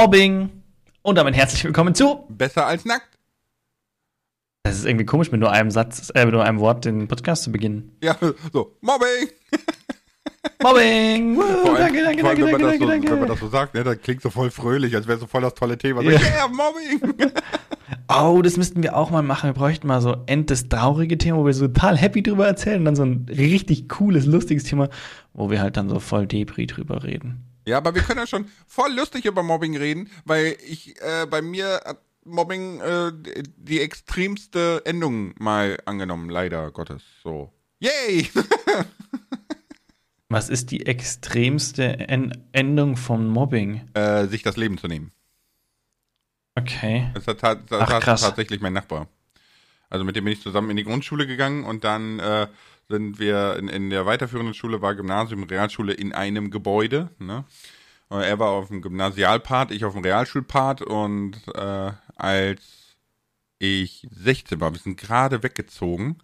Mobbing. Und damit herzlich willkommen zu Besser als nackt. Das ist irgendwie komisch, mit nur einem Satz, äh, mit nur einem Wort den Podcast zu beginnen. Ja, so, Mobbing. Mobbing! Woo, Vor allem, danke, danke, vor allem, danke, wenn, danke, so, danke, wenn man das so sagt, ne, dann klingt so voll fröhlich, als wäre so voll das tolle Thema. So, Ja. yeah, Mobbing. Oh, das müssten wir auch mal machen. Wir bräuchten mal so end das traurige Thema, wo wir so total happy drüber erzählen und dann so ein richtig cooles, lustiges Thema, wo wir halt dann so voll Depri drüber reden. Ja, aber wir können ja schon voll lustig über Mobbing reden, weil ich äh, bei mir hat Mobbing äh, die extremste Endung mal angenommen, leider Gottes. So. Yay! Was ist die extremste en Endung von Mobbing? äh, sich das Leben zu nehmen. Okay. Das hat, das Ach, hat tatsächlich mein Nachbar. Also mit dem bin ich zusammen in die Grundschule gegangen und dann äh, sind wir in, in der weiterführenden Schule, war Gymnasium, Realschule in einem Gebäude. Ne? Er war auf dem Gymnasialpart, ich auf dem Realschulpart und äh, als ich 16 war, wir sind gerade weggezogen.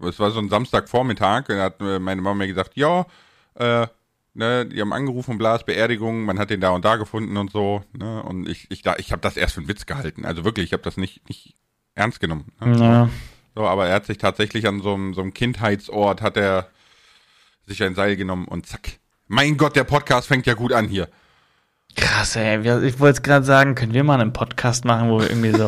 Es war so ein Samstagvormittag, da hat meine Mama mir gesagt, ja, äh, ne, die haben angerufen, Blas, Beerdigung, man hat den da und da gefunden und so, ne, und ich, ich, ich habe das erst für einen Witz gehalten, also wirklich, ich habe das nicht, nicht ernst genommen. Ne? Ja. So, aber er hat sich tatsächlich an so einem, so einem Kindheitsort, hat er sich ein Seil genommen und zack. Mein Gott, der Podcast fängt ja gut an hier. Krass, ey. Ich wollte es gerade sagen, können wir mal einen Podcast machen, wo wir irgendwie so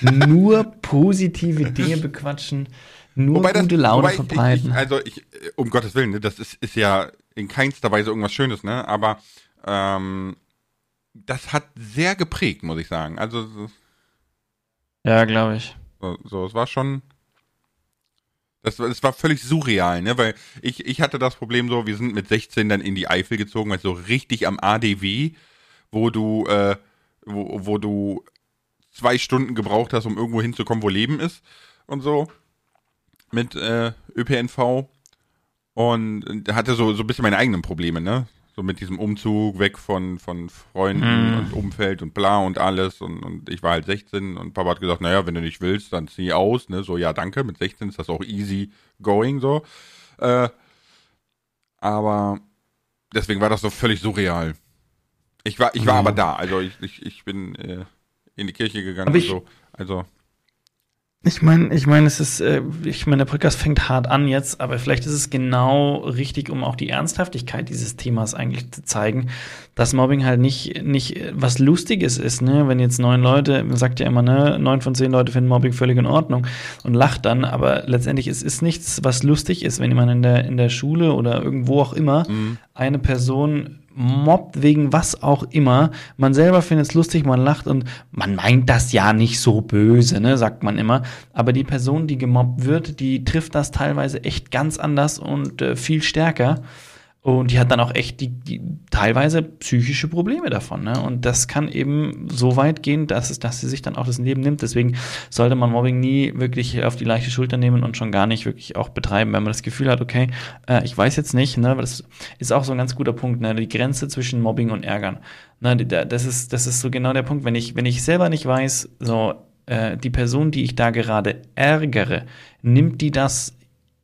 nur positive Dinge bequatschen, nur gute Laune wobei ich- verbreiten. Ich, also ich, um Gottes Willen, ne, das ist, ist ja in keinster Weise irgendwas Schönes, ne? Aber ähm, das hat sehr geprägt, muss ich sagen. Also so, ja, glaube ich. So, so es war schon. Das, es war völlig surreal, ne? Weil ich, ich hatte das Problem so, wir sind mit 16 dann in die Eifel gezogen, weil so richtig am ADW, wo du, äh, wo, wo du zwei Stunden gebraucht hast, um irgendwo hinzukommen, wo Leben ist und so. Mit äh, ÖPNV. Und hatte so, so ein bisschen meine eigenen Probleme, ne? So mit diesem Umzug weg von, von Freunden Mhm. und Umfeld und bla und alles. Und, und ich war halt 16 und Papa hat gesagt, naja, wenn du nicht willst, dann zieh aus, ne? So, ja, danke. Mit 16 ist das auch easy going, so. Äh, aber deswegen war das so völlig surreal. Ich war, ich war Mhm. aber da. Also ich, ich, ich bin äh, in die Kirche gegangen Aber und ich- so. Also, Ich meine, ich meine, es ist, äh, ich meine, der Podcast fängt hart an jetzt, aber vielleicht ist es genau richtig, um auch die Ernsthaftigkeit dieses Themas eigentlich zu zeigen, dass Mobbing halt nicht, nicht äh, was Lustiges ist, ne? Wenn jetzt neun Leute, man sagt ja immer, ne, neun von zehn Leute finden Mobbing völlig in Ordnung und lacht dann, aber letztendlich ist es nichts, was lustig ist, wenn jemand in der, in der Schule oder irgendwo auch immer mh, eine Person mobbt wegen was auch immer. Man selber findet es lustig, man lacht und man meint das ja nicht so böse, ne, sagt man immer. Aber die Person, die gemobbt wird, die trifft das teilweise echt ganz anders und äh, viel stärker. Und die hat dann auch echt die, die teilweise psychische Probleme davon. Ne? Und das kann eben so weit gehen, dass, es, dass sie sich dann auch das Leben nimmt. Deswegen sollte man Mobbing nie wirklich auf die leichte Schulter nehmen und schon gar nicht wirklich auch betreiben, wenn man das Gefühl hat, okay, äh, ich weiß jetzt nicht, ne, aber das ist auch so ein ganz guter Punkt, ne, die Grenze zwischen Mobbing und Ärgern. Ne, das ist, das ist so genau der Punkt, wenn ich, wenn ich selber nicht weiß, so, äh, die Person, die ich da gerade ärgere, nimmt die das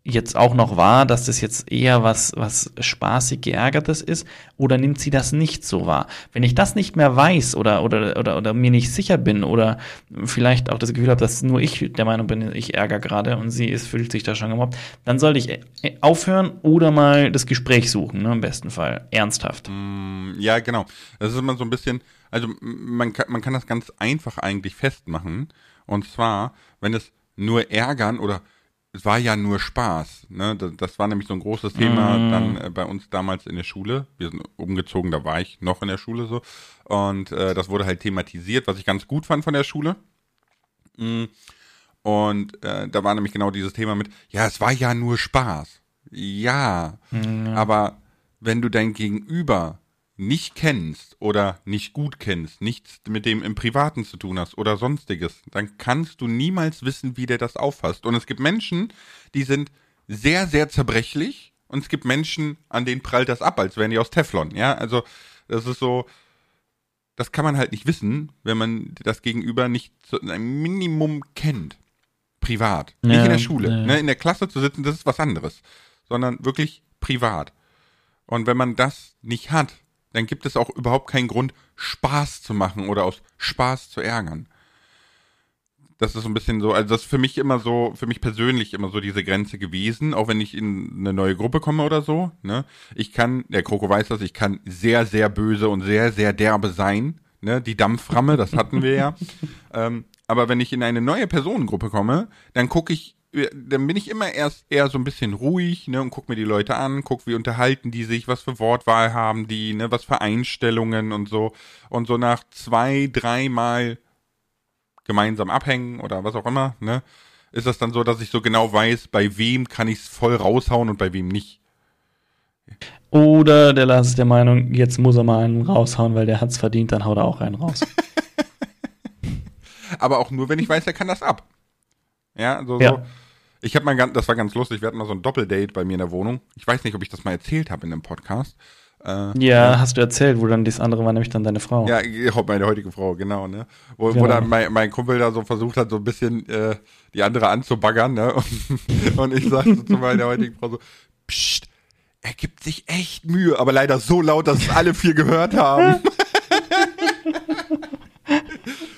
jetzt auch noch wahr, dass das jetzt eher was, was spaßig geärgertes ist, oder nimmt sie das nicht so wahr? Wenn ich das nicht mehr weiß oder, oder, oder, oder mir nicht sicher bin oder vielleicht auch das Gefühl habe, dass nur ich der Meinung bin, ich ärgere gerade und sie ist, fühlt sich da schon gemobbt, dann sollte ich äh, aufhören oder mal das Gespräch suchen, ne, im besten Fall. Ernsthaft. Mm, Ja, genau. Das ist immer so ein bisschen, also man kann, man kann das ganz einfach eigentlich festmachen. Und zwar, wenn es nur ärgern oder es war ja nur Spaß. Ne? Das, das war nämlich so ein großes Thema Mm. dann äh, bei uns damals in der Schule. Wir sind umgezogen, da war ich noch in der Schule so. Und äh, das wurde halt thematisiert, was ich ganz gut fand von der Schule. Mm. Und äh, da war nämlich genau dieses Thema mit, ja, es war ja nur Spaß. Ja, aber wenn du dein Gegenüber nicht kennst oder nicht gut kennst, nichts mit dem im Privaten zu tun hast oder sonstiges, dann kannst du niemals wissen, wie der das auffasst. Und es gibt Menschen, die sind sehr, sehr zerbrechlich und es gibt Menschen, an denen prallt das ab, als wären die aus Teflon. Ja, also das ist so, das kann man halt nicht wissen, wenn man das Gegenüber nicht so ein Minimum kennt. Privat. nicht Ja, in der Schule. ja. Ne? In der Klasse zu sitzen, das ist was anderes. Sondern wirklich privat. Und wenn man das nicht hat, dann gibt es auch überhaupt keinen Grund, Spaß zu machen oder aus Spaß zu ärgern. Das ist so ein bisschen so, also das ist für mich immer so, für mich persönlich immer so diese Grenze gewesen, auch wenn ich in eine neue Gruppe komme oder so, ne. Ich kann, der Kroko weiß das, ich kann sehr, sehr böse und sehr, sehr derbe sein, ne. Die Dampframme, das hatten wir ja. ähm, aber wenn ich in eine neue Personengruppe komme, dann gucke ich dann bin ich immer erst eher so ein bisschen ruhig, ne, und guck mir die Leute an, guck, wie unterhalten die sich, was für Wortwahl haben die, ne, was für Einstellungen und so. Und so nach zwei, dreimal gemeinsam abhängen oder was auch immer, ne, ist das dann so, dass ich so genau weiß, bei wem kann ich es voll raushauen und bei wem nicht. Oder der Lars ist der Meinung, jetzt muss er mal einen raushauen, weil der hat's verdient, dann haut er auch einen raus. Aber auch nur, wenn ich weiß, er kann das ab. Ja, so, ja. so ich habe mal ganz, das war ganz lustig, wir hatten mal so ein Doppeldate bei mir in der Wohnung. Ich weiß nicht, ob ich das mal erzählt habe in einem Podcast. Äh, ja, hast du erzählt, wo dann das andere war nämlich dann deine Frau. Ja, meine heutige Frau, genau, ne? Wo, genau. wo dann mein, mein Kumpel da so versucht hat, so ein bisschen äh, die andere anzubaggern, ne? Und, und ich sagte zu meiner heutigen Frau so, Psst, er gibt sich echt Mühe, aber leider so laut, dass es alle vier gehört haben.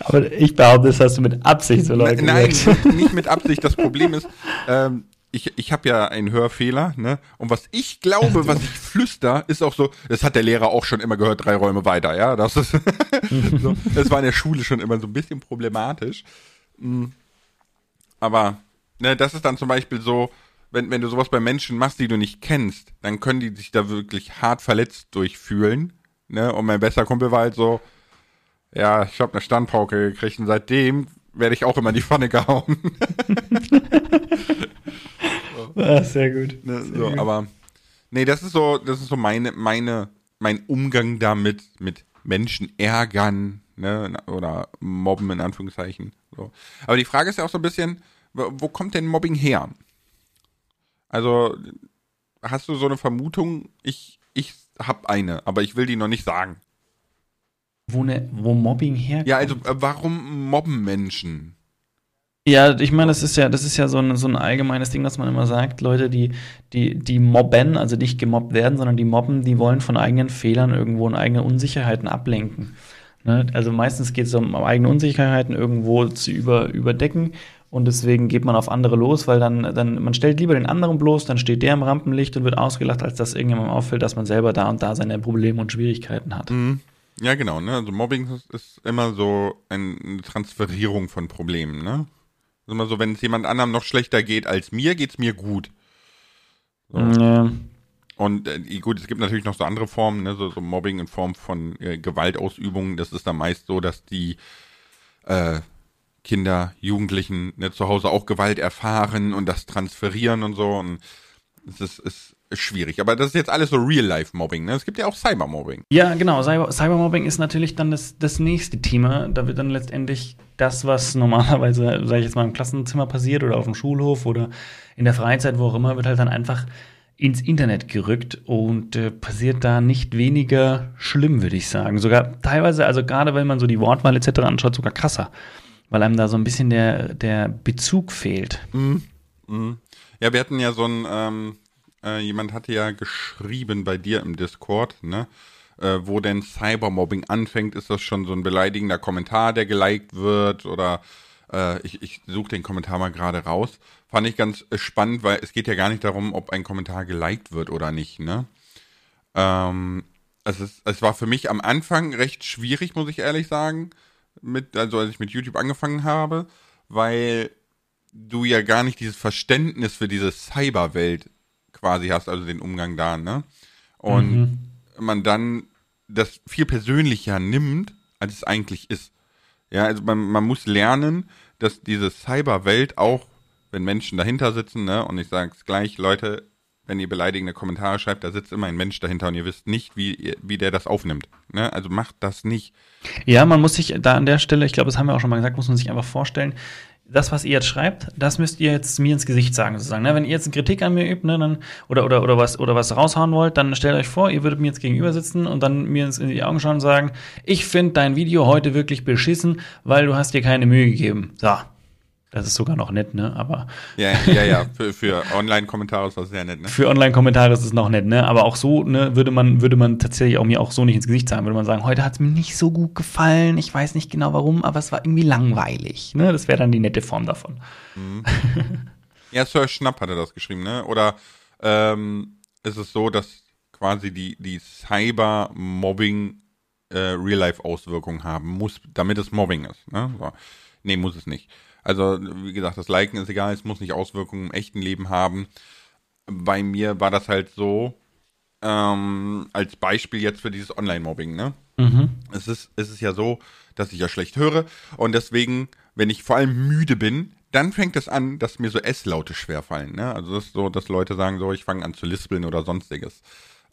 Aber ich behaupte, das hast du mit Absicht so Leute Nein, gesagt. nicht mit Absicht. Das Problem ist, ähm, ich, ich habe ja einen Hörfehler, ne? Und was ich glaube, was ich flüster, ist auch so, das hat der Lehrer auch schon immer gehört, drei Räume weiter, ja. Das ist so, das war in der Schule schon immer so ein bisschen problematisch. Mm. Aber, ne, das ist dann zum Beispiel so, wenn, wenn du sowas bei Menschen machst, die du nicht kennst, dann können die sich da wirklich hart verletzt durchfühlen. Ne? Und mein bester Kumpel war halt so, ja, ich habe eine Standpauke gekriegt und seitdem werde ich auch immer in die Pfanne gehauen. so. ah, sehr gut. Ne, sehr so, gut. Aber nee, das ist so, das ist so meine, meine, mein Umgang damit, mit Menschen ärgern, ne, oder mobben in Anführungszeichen. So. Aber die Frage ist ja auch so ein bisschen, wo kommt denn Mobbing her? Also, hast du so eine Vermutung? Ich, ich hab eine, aber ich will die noch nicht sagen wo, ne, wo Mobbing herkommt. Ja, also äh, warum mobben Menschen? Ja, ich meine, das ist ja, das ist ja so ein, so ein allgemeines Ding, dass man immer sagt, Leute, die, die, die mobben, also nicht gemobbt werden, sondern die mobben, die wollen von eigenen Fehlern irgendwo und eigenen Unsicherheiten ablenken. Ne? Also meistens geht es um eigene Unsicherheiten irgendwo zu über, überdecken und deswegen geht man auf andere los, weil dann, dann, man stellt lieber den anderen bloß, dann steht der im Rampenlicht und wird ausgelacht, als dass irgendjemandem auffällt, dass man selber da und da seine Probleme und Schwierigkeiten hat. Mhm. Ja, genau, ne? Also Mobbing ist, immer so eine Transferierung von Problemen, ne? ist immer so, wenn es jemand anderem noch schlechter geht als mir, geht es mir gut. So. Ja. Und äh, gut, es gibt natürlich noch so andere Formen, ne? so, so Mobbing in Form von äh, Gewaltausübung. Das ist dann meist so, dass die äh, Kinder, Jugendlichen ne, zu Hause auch Gewalt erfahren und das transferieren und so. Und es ist, ist schwierig. Aber das ist jetzt alles so Real-Life-Mobbing. Ne? Es gibt ja auch Cyber-Mobbing. Ja, genau. Cyber Cybermobbing ist natürlich dann das, das nächste Thema. Da wird dann letztendlich das, was normalerweise, sage ich jetzt mal, im Klassenzimmer passiert oder auf dem Schulhof oder in der Freizeit, wo auch immer, wird halt dann einfach ins Internet gerückt und äh, passiert da nicht weniger schlimm, würde ich sagen. Sogar teilweise, also gerade wenn man so die Wortwahl etc. anschaut, sogar krasser. Weil einem da so ein bisschen der, der Bezug fehlt. Mhm. Mhm. Ja, wir hatten ja so ein, ähm, äh, jemand hatte ja geschrieben bei dir im Discord, ne? Äh, wo denn Cybermobbing anfängt, ist das schon so ein beleidigender Kommentar, der geliked wird oder äh, ich, ich suche den Kommentar mal gerade raus. Fand ich ganz äh, spannend, weil es geht ja gar nicht darum, ob ein Kommentar geliked wird oder nicht, ne? Ähm, es, ist, es war für mich am Anfang recht schwierig, muss ich ehrlich sagen, mit, also als ich mit YouTube angefangen habe, weil du ja gar nicht dieses Verständnis für diese Cyberwelt quasi hast, also den Umgang da, ne? Und mhm. man dann das viel persönlicher nimmt, als es eigentlich ist. Ja, also man, man muss lernen, dass diese Cyberwelt auch, wenn Menschen dahinter sitzen, ne, und ich sage es gleich, Leute, wenn ihr beleidigende Kommentare schreibt, da sitzt immer ein Mensch dahinter und ihr wisst nicht, wie, wie der das aufnimmt. Ne? Also macht das nicht. Ja, man muss sich da an der Stelle, ich glaube, das haben wir auch schon mal gesagt, muss man sich einfach vorstellen, das, was ihr jetzt schreibt, das müsst ihr jetzt mir ins Gesicht sagen, sozusagen. Ne? Wenn ihr jetzt eine Kritik an mir übt, ne, dann, oder, oder, oder, was, oder was raushauen wollt, dann stellt euch vor, ihr würdet mir jetzt gegenüber sitzen und dann mir ins, in die Augen schauen und sagen, ich finde dein Video heute wirklich beschissen, weil du hast dir keine Mühe gegeben. So. Das ist sogar noch nett, ne? Aber. Ja, ja, ja. Für, für Online-Kommentare ist das sehr nett, ne? Für Online-Kommentare ist es noch nett, ne? Aber auch so, ne, würde man, würde man tatsächlich auch mir auch so nicht ins Gesicht sagen, würde man sagen, heute hat es mir nicht so gut gefallen, ich weiß nicht genau warum, aber es war irgendwie langweilig. Ne? Das wäre dann die nette Form davon. Mhm. ja, Sir Schnapp hatte das geschrieben, ne? Oder ähm, ist es so, dass quasi die, die Cyber-Mobbing äh, Real-Life-Auswirkungen haben muss, damit es Mobbing ist. Ne? So. Nee, muss es nicht. Also, wie gesagt, das Liken ist egal, es muss nicht Auswirkungen im echten Leben haben. Bei mir war das halt so, ähm, als Beispiel jetzt für dieses Online-Mobbing, ne? Mhm. Es, ist, es ist ja so, dass ich ja schlecht höre und deswegen, wenn ich vor allem müde bin, dann fängt es an, dass mir so S-Laute schwerfallen. Ne? Also das ist so, dass Leute sagen so, ich fange an zu lispeln oder sonstiges.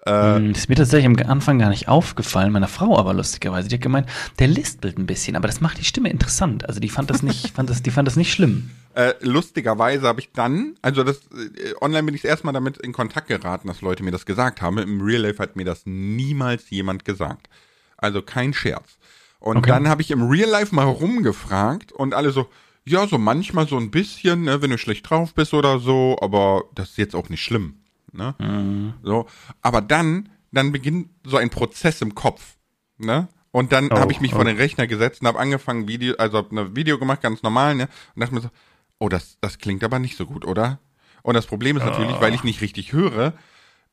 Äh, hm, das ist mir tatsächlich am Anfang gar nicht aufgefallen, meiner Frau aber lustigerweise. Die hat gemeint, der lispelt ein bisschen, aber das macht die Stimme interessant. Also die fand das nicht, fand das, die fand das nicht schlimm. Äh, lustigerweise habe ich dann, also das äh, online bin ich erstmal damit in Kontakt geraten, dass Leute mir das gesagt haben. Im Real Life hat mir das niemals jemand gesagt. Also kein Scherz. Und okay. dann habe ich im Real Life mal rumgefragt und alle so, ja, so manchmal so ein bisschen, ne, wenn du schlecht drauf bist oder so, aber das ist jetzt auch nicht schlimm. Ne? Mhm. So, aber dann, dann beginnt so ein Prozess im Kopf. Ne? Und dann oh, habe ich mich oh. vor den Rechner gesetzt und habe angefangen, Video, also hab ein Video gemacht, ganz normal, ne? Und dachte mir so, oh, das, das klingt aber nicht so gut, oder? Und das Problem ist natürlich, oh. weil ich nicht richtig höre,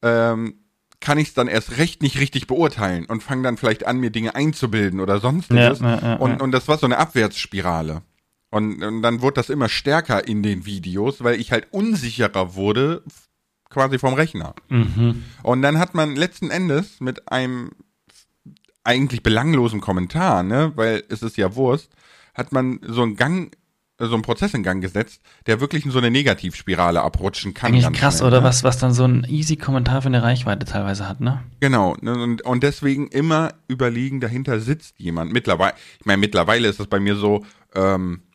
ähm, kann ich es dann erst recht nicht richtig beurteilen und fange dann vielleicht an, mir Dinge einzubilden oder sonstiges. Ja, ja, ja, und, und das war so eine Abwärtsspirale. Und, und dann wurde das immer stärker in den Videos, weil ich halt unsicherer wurde quasi vom Rechner. Mhm. Und dann hat man letzten Endes mit einem eigentlich belanglosen Kommentar, ne, weil es ist ja Wurst, hat man so einen Gang, so einen Prozess in Gang gesetzt, der wirklich in so eine Negativspirale abrutschen kann. Eigentlich krass, schnell, oder ne? was, was dann so ein easy Kommentar für eine Reichweite teilweise hat, ne? Genau, ne, und, und deswegen immer überlegen, dahinter sitzt jemand. Mittlerweile, ich meine, mittlerweile ist das bei mir so, ähm, äh,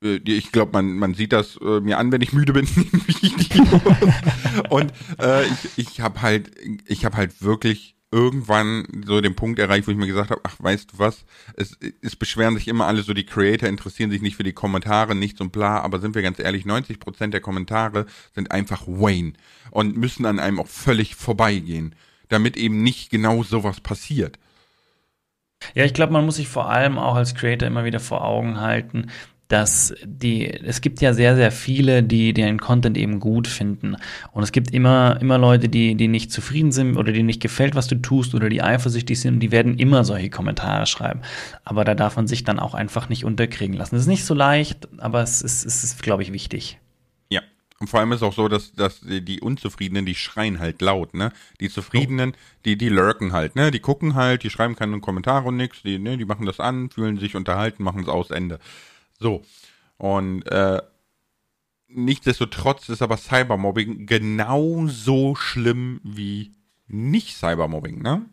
ich glaube, man, man sieht das äh, mir an, wenn ich müde bin. Und äh, ich, ich habe halt, ich habe halt wirklich irgendwann so den Punkt erreicht, wo ich mir gesagt habe, ach, weißt du was, es, es beschweren sich immer alle so, die Creator interessieren sich nicht für die Kommentare, nichts und bla, aber sind wir ganz ehrlich, 90% der Kommentare sind einfach Wayne und müssen an einem auch völlig vorbeigehen, damit eben nicht genau sowas passiert. Ja, ich glaube, man muss sich vor allem auch als Creator immer wieder vor Augen halten, dass die, es gibt ja sehr, sehr viele, die den Content eben gut finden. Und es gibt immer, immer Leute, die, die nicht zufrieden sind oder denen nicht gefällt, was du tust oder die eifersüchtig sind und die werden immer solche Kommentare schreiben. Aber da darf man sich dann auch einfach nicht unterkriegen lassen. Es ist nicht so leicht, aber es ist, es ist glaube ich, wichtig. Ja. Und vor allem ist auch so, dass, dass die Unzufriedenen, die schreien halt laut, ne? Die Zufriedenen, die, die lurken halt, ne? Die gucken halt, die schreiben keine Kommentare und nix, die, ne, die machen das an, fühlen sich unterhalten, machen es aus, Ende. So. Und äh, nichtsdestotrotz ist aber Cybermobbing genauso schlimm wie nicht Cybermobbing, ne?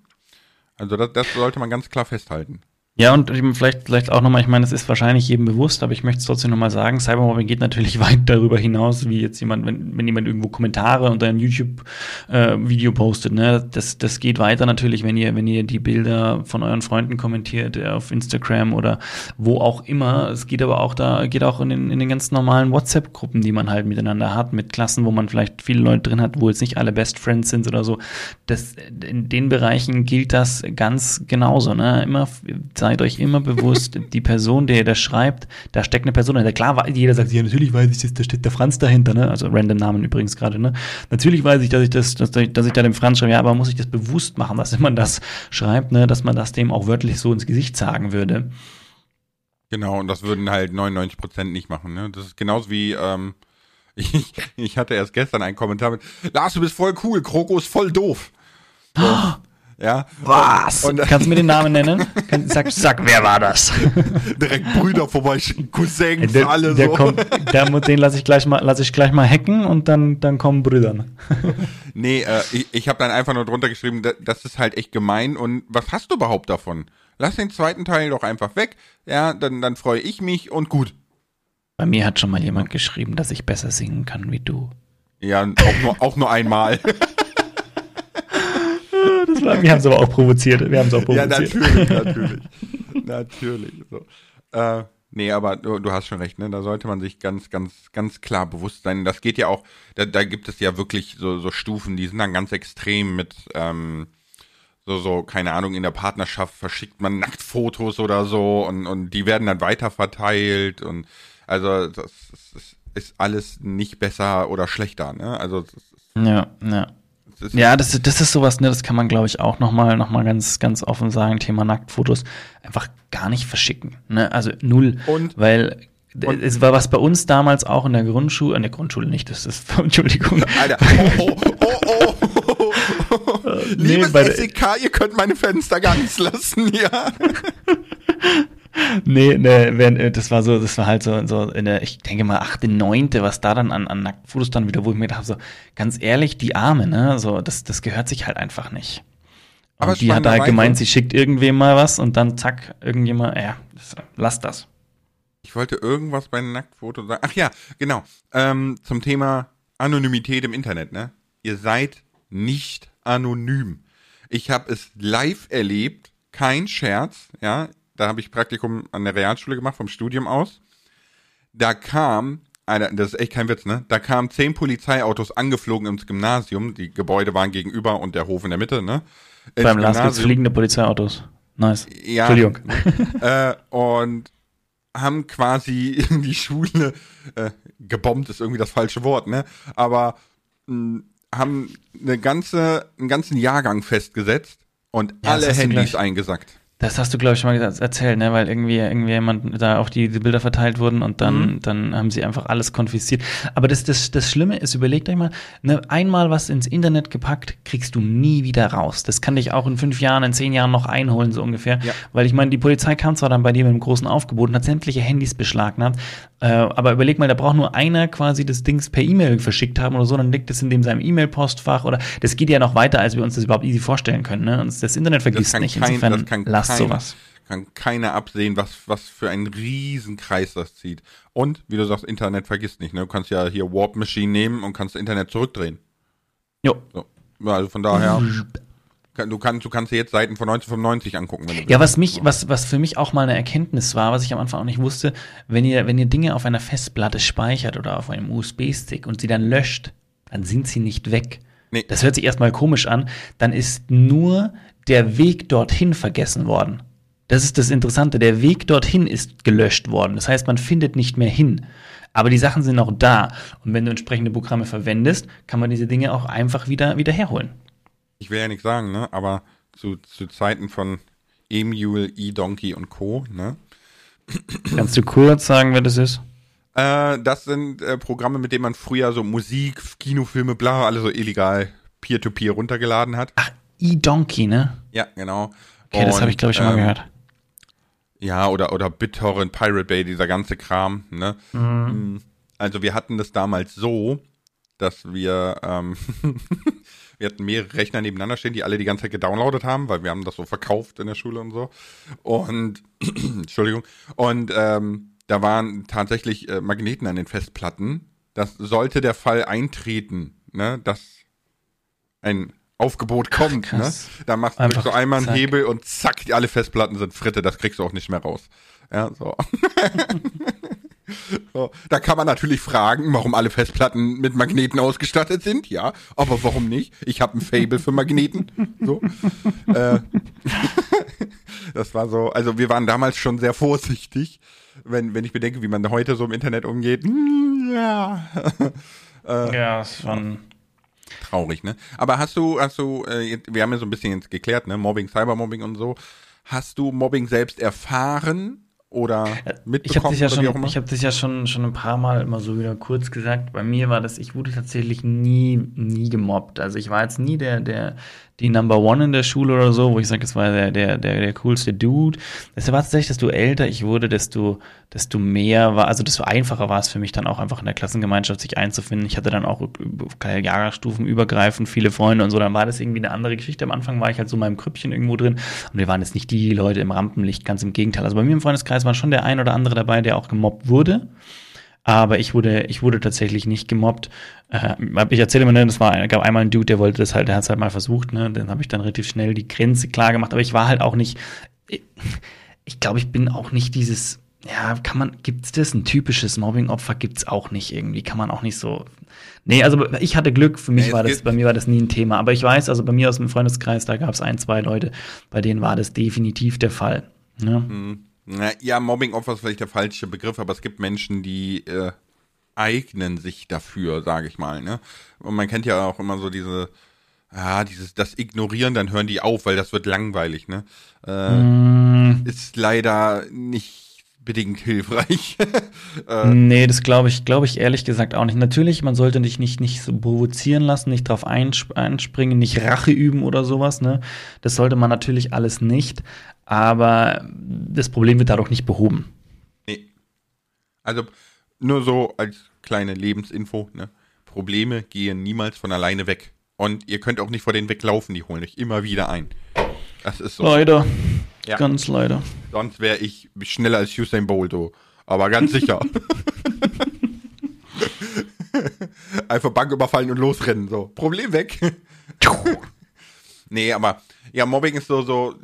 Also das, das sollte man ganz klar festhalten. Ja, und vielleicht, vielleicht auch nochmal, ich meine, es ist wahrscheinlich jedem bewusst, aber ich möchte es trotzdem nochmal sagen, Cybermobbing geht natürlich weit darüber hinaus, wie jetzt jemand, wenn, wenn jemand irgendwo Kommentare unter ein YouTube-Video äh, postet, ne, das, das geht weiter natürlich, wenn ihr, wenn ihr die Bilder von euren Freunden kommentiert, äh, auf Instagram oder wo auch immer. Es geht aber auch da, geht auch in den, in den ganz normalen WhatsApp-Gruppen, die man halt miteinander hat, mit Klassen, wo man vielleicht viele Leute drin hat, wo jetzt nicht alle Best Friends sind oder so. Das, in den Bereichen gilt das ganz genauso, ne, immer, seid euch immer bewusst, die Person, der das schreibt, da steckt eine Person dahinter. Klar, jeder sagt, ja, natürlich weiß ich das, da steht der Franz dahinter, ne? Also random Namen übrigens gerade, ne? Natürlich weiß ich, dass ich das, dass, dass ich da dem Franz schreibe, ja, aber muss ich das bewusst machen, dass wenn man das schreibt, ne, dass man das dem auch wörtlich so ins Gesicht sagen würde. Genau, und das würden halt 99 Prozent nicht machen, ne? Das ist genauso wie, ähm, ich, ich hatte erst gestern einen Kommentar mit, Lars, du bist voll cool, Kroko ist voll doof. So. Ja. Was? Und, und, Kannst du mir den Namen nennen? Sag, sag, wer war das? Direkt Brüder vorbei, Cousins, der, alle der so. Kommt, der, den lasse ich gleich mal, lasse ich gleich mal hacken und dann, dann kommen Brüder. nee, äh, ich, ich habe dann einfach nur drunter geschrieben, das ist halt echt gemein und was hast du überhaupt davon? Lass den zweiten Teil doch einfach weg, ja, dann, dann freue ich mich und gut. Bei mir hat schon mal jemand geschrieben, dass ich besser singen kann wie du. Ja, auch nur, auch nur einmal. das war, wir haben es aber auch provoziert. Wir haben es auch provoziert. Ja, natürlich, natürlich. natürlich. So. Äh, Nee, aber du, du, hast schon recht, ne? Da sollte man sich ganz, ganz, ganz klar bewusst sein. Das geht ja auch, da, da gibt es ja wirklich so, so Stufen, die sind dann ganz extrem mit, ähm, so, so, keine Ahnung, in der Partnerschaft verschickt man Nacktfotos oder so und, und die werden dann weiterverteilt und also das, das ist alles nicht besser oder schlechter, ne? Also ja, ja. Ja, das, das ist sowas, ne, das kann man, glaube ich, auch nochmal noch mal ganz, ganz offen sagen, Thema Nacktfotos, einfach gar nicht verschicken. Ne? Also null. Und? Weil und? es war was bei uns damals auch in der Grundschule, in der Grundschule nicht, das ist, Entschuldigung. Alter, oh, oh, oh, oh. oh. Liebes nee, SEK, ihr könnt meine Fenster ganz lassen, ja. nee, nee, das war so, das war halt so, so in der, ich denke mal, achte, neunte, was da dann an, an Nacktfotos dann wieder, wo ich mir dachte, so, ganz ehrlich, die Arme, ne, so, das, das gehört sich halt einfach nicht. Und Aber die hat halt gemeint, sie schickt irgendwem mal was und dann zack, irgendjemand, ja, das, lass das. Ich wollte irgendwas bei einem Nacktfoto sagen. Ach ja, genau. Ähm, zum Thema Anonymität im Internet, ne? Ihr seid nicht anonym. Ich habe es live erlebt, kein Scherz, ja da habe ich Praktikum an der Realschule gemacht, vom Studium aus. Da kam, eine, das ist echt kein Witz, ne? Da kamen zehn Polizeiautos angeflogen ins Gymnasium. Die Gebäude waren gegenüber und der Hof in der Mitte, ne? Ins Beim Lars gibt's fliegende Polizeiautos. Nice. Ja. Entschuldigung. Äh, und haben quasi die Schule äh, gebombt ist irgendwie das falsche Wort, ne? Aber mh, hm, haben eine ganze, einen ganzen Jahrgang festgesetzt und ja, alle Handys eingesackt. Das hast du, glaube ich, schon mal erzählt, ne? weil irgendwie, irgendwie jemand da auch die, die Bilder verteilt wurden und dann, mhm. dann haben sie einfach alles konfisziert. Aber das, das, das Schlimme ist, überlegt euch mal, ne, einmal was ins Internet gepackt, kriegst du nie wieder raus. Das kann dich auch in fünf Jahren, in zehn Jahren noch einholen, so ungefähr. Ja. Weil ich meine, die Polizei kam zwar dann bei dir mit einem großen Aufgebot und hat sämtliche Handys beschlagnahmt, äh, aber überleg mal, da braucht nur einer quasi das Dings per E-Mail verschickt haben oder so, dann liegt es in dem seinem E-Mail-Postfach oder das geht ja noch weiter, als wir uns das überhaupt easy vorstellen können. Ne? Und das Internet vergisst nicht. Kein, Insofern lass kein, sowas. Kann keiner absehen, was, was für einen Riesenkreis das zieht. Und, wie du sagst, Internet vergisst nicht. Ne? Du kannst ja hier Warp Machine nehmen und kannst Internet zurückdrehen. Jo. So. Also von daher. Du kannst, du kannst dir jetzt Seiten von 1995 angucken. Wenn du ja, was mich, was, was für mich auch mal eine Erkenntnis war, was ich am Anfang auch nicht wusste, wenn ihr, wenn ihr Dinge auf einer Festplatte speichert oder auf einem USB-Stick und sie dann löscht, dann sind sie nicht weg. Nee. Das hört sich erstmal komisch an. Dann ist nur der Weg dorthin vergessen worden. Das ist das Interessante. Der Weg dorthin ist gelöscht worden. Das heißt, man findet nicht mehr hin. Aber die Sachen sind noch da. Und wenn du entsprechende Programme verwendest, kann man diese Dinge auch einfach wieder, wieder herholen ich will ja nichts sagen, ne? aber zu, zu Zeiten von Emule, E-Donkey und Co., ne? Kannst du kurz sagen, wer das ist? Äh, das sind äh, Programme, mit denen man früher so Musik, Kinofilme, bla, alle so illegal Peer-to-Peer -peer runtergeladen hat. Ach, E-Donkey, ne? Ja, genau. Okay, und, das habe ich, glaube ich, schon ähm, mal gehört. Ja, oder, oder BitTorrent, Pirate Bay, dieser ganze Kram, ne? Mhm. Mm, also wir hatten das damals so, dass wir ähm, Wir hatten mehrere Rechner nebeneinander stehen, die alle die ganze Zeit gedownloadet haben, weil wir haben das so verkauft in der Schule und so. Und, Entschuldigung. Und ähm, da waren tatsächlich äh, Magneten an den Festplatten. Das sollte der Fall eintreten, ne, dass ein Aufgebot kommt, Ach, ne? Da machst du so einmal einen Hebel und zack, alle Festplatten sind Fritte, das kriegst du auch nicht mehr raus. Ja, so. So, da kann man natürlich fragen, warum alle Festplatten mit Magneten ausgestattet sind. Ja, aber warum nicht? Ich habe ein Fable für Magneten. So. äh, das war so, also wir waren damals schon sehr vorsichtig, wenn, wenn ich bedenke, wie man heute so im Internet umgeht. Ja. äh, ja, ist schon traurig, ne? Aber hast du, hast du, äh, wir haben ja so ein bisschen jetzt geklärt, ne? Mobbing, Cybermobbing und so. Hast du Mobbing selbst erfahren? oder mitbekommen? Ich habe das ja schon, ich habe das ja schon schon ein paar Mal immer so wieder kurz gesagt. Bei mir war das, ich wurde tatsächlich nie nie gemobbt. Also ich war jetzt nie der der die Number One in der Schule oder so, wo ich sage, das war der, der, der, der coolste Dude. Es war tatsächlich, desto älter ich wurde, desto, desto mehr war, also desto einfacher war es für mich dann auch einfach in der Klassengemeinschaft sich einzufinden. Ich hatte dann auch Jahrgangsstufen übergreifend viele Freunde und so, dann war das irgendwie eine andere Geschichte. Am Anfang war ich halt so in meinem Krüppchen irgendwo drin und wir waren jetzt nicht die Leute im Rampenlicht, ganz im Gegenteil. Also bei mir im Freundeskreis war schon der ein oder andere dabei, der auch gemobbt wurde aber ich wurde, ich wurde tatsächlich nicht gemobbt. Äh, ich erzähle immer, ne, das war, gab einmal ein Dude, der wollte das halt, der hat es halt mal versucht, ne, dann habe ich dann relativ schnell die Grenze klar gemacht, aber ich war halt auch nicht, ich, ich glaube, ich bin auch nicht dieses, ja, kann man, gibt's das? Ein typisches Mobbing-Opfer gibt's auch nicht irgendwie. Kann man auch nicht so. Nee, also ich hatte Glück, für mich Nee, war es das, bei mir war das nie ein Thema. Aber ich weiß, also bei mir aus dem Freundeskreis, da gab's ein, zwei Leute, bei denen war das definitiv der Fall. Ja. Na, ja, Mobbing-Opfer ist vielleicht der falsche Begriff, aber es gibt Menschen, die äh, eignen sich dafür, sage ich mal. Ne? Und man kennt ja auch immer so diese, ja, dieses, das Ignorieren, dann hören die auf, weil das wird langweilig. Ne? Äh, Mm, Ist leider nicht bedingt hilfreich. Nee, das glaube ich, glaube ich ehrlich gesagt auch nicht. Natürlich, man sollte dich nicht, nicht so provozieren lassen, nicht drauf einsp einspringen, nicht Rache üben oder sowas, ne? Das sollte man natürlich alles nicht. Aber das Problem wird dadurch nicht behoben. nee. Also nur so als kleine Lebensinfo. Ne? Probleme gehen niemals von alleine weg. Und ihr könnt auch nicht vor denen weglaufen, die holen euch immer wieder ein. Das ist so. Leider. Ja. Ganz leider. Sonst wäre ich schneller als Usain Bolt, so. Aber ganz sicher. Einfach Bank überfallen und losrennen, so. Problem weg. nee, aber ja, Mobbing ist so, so,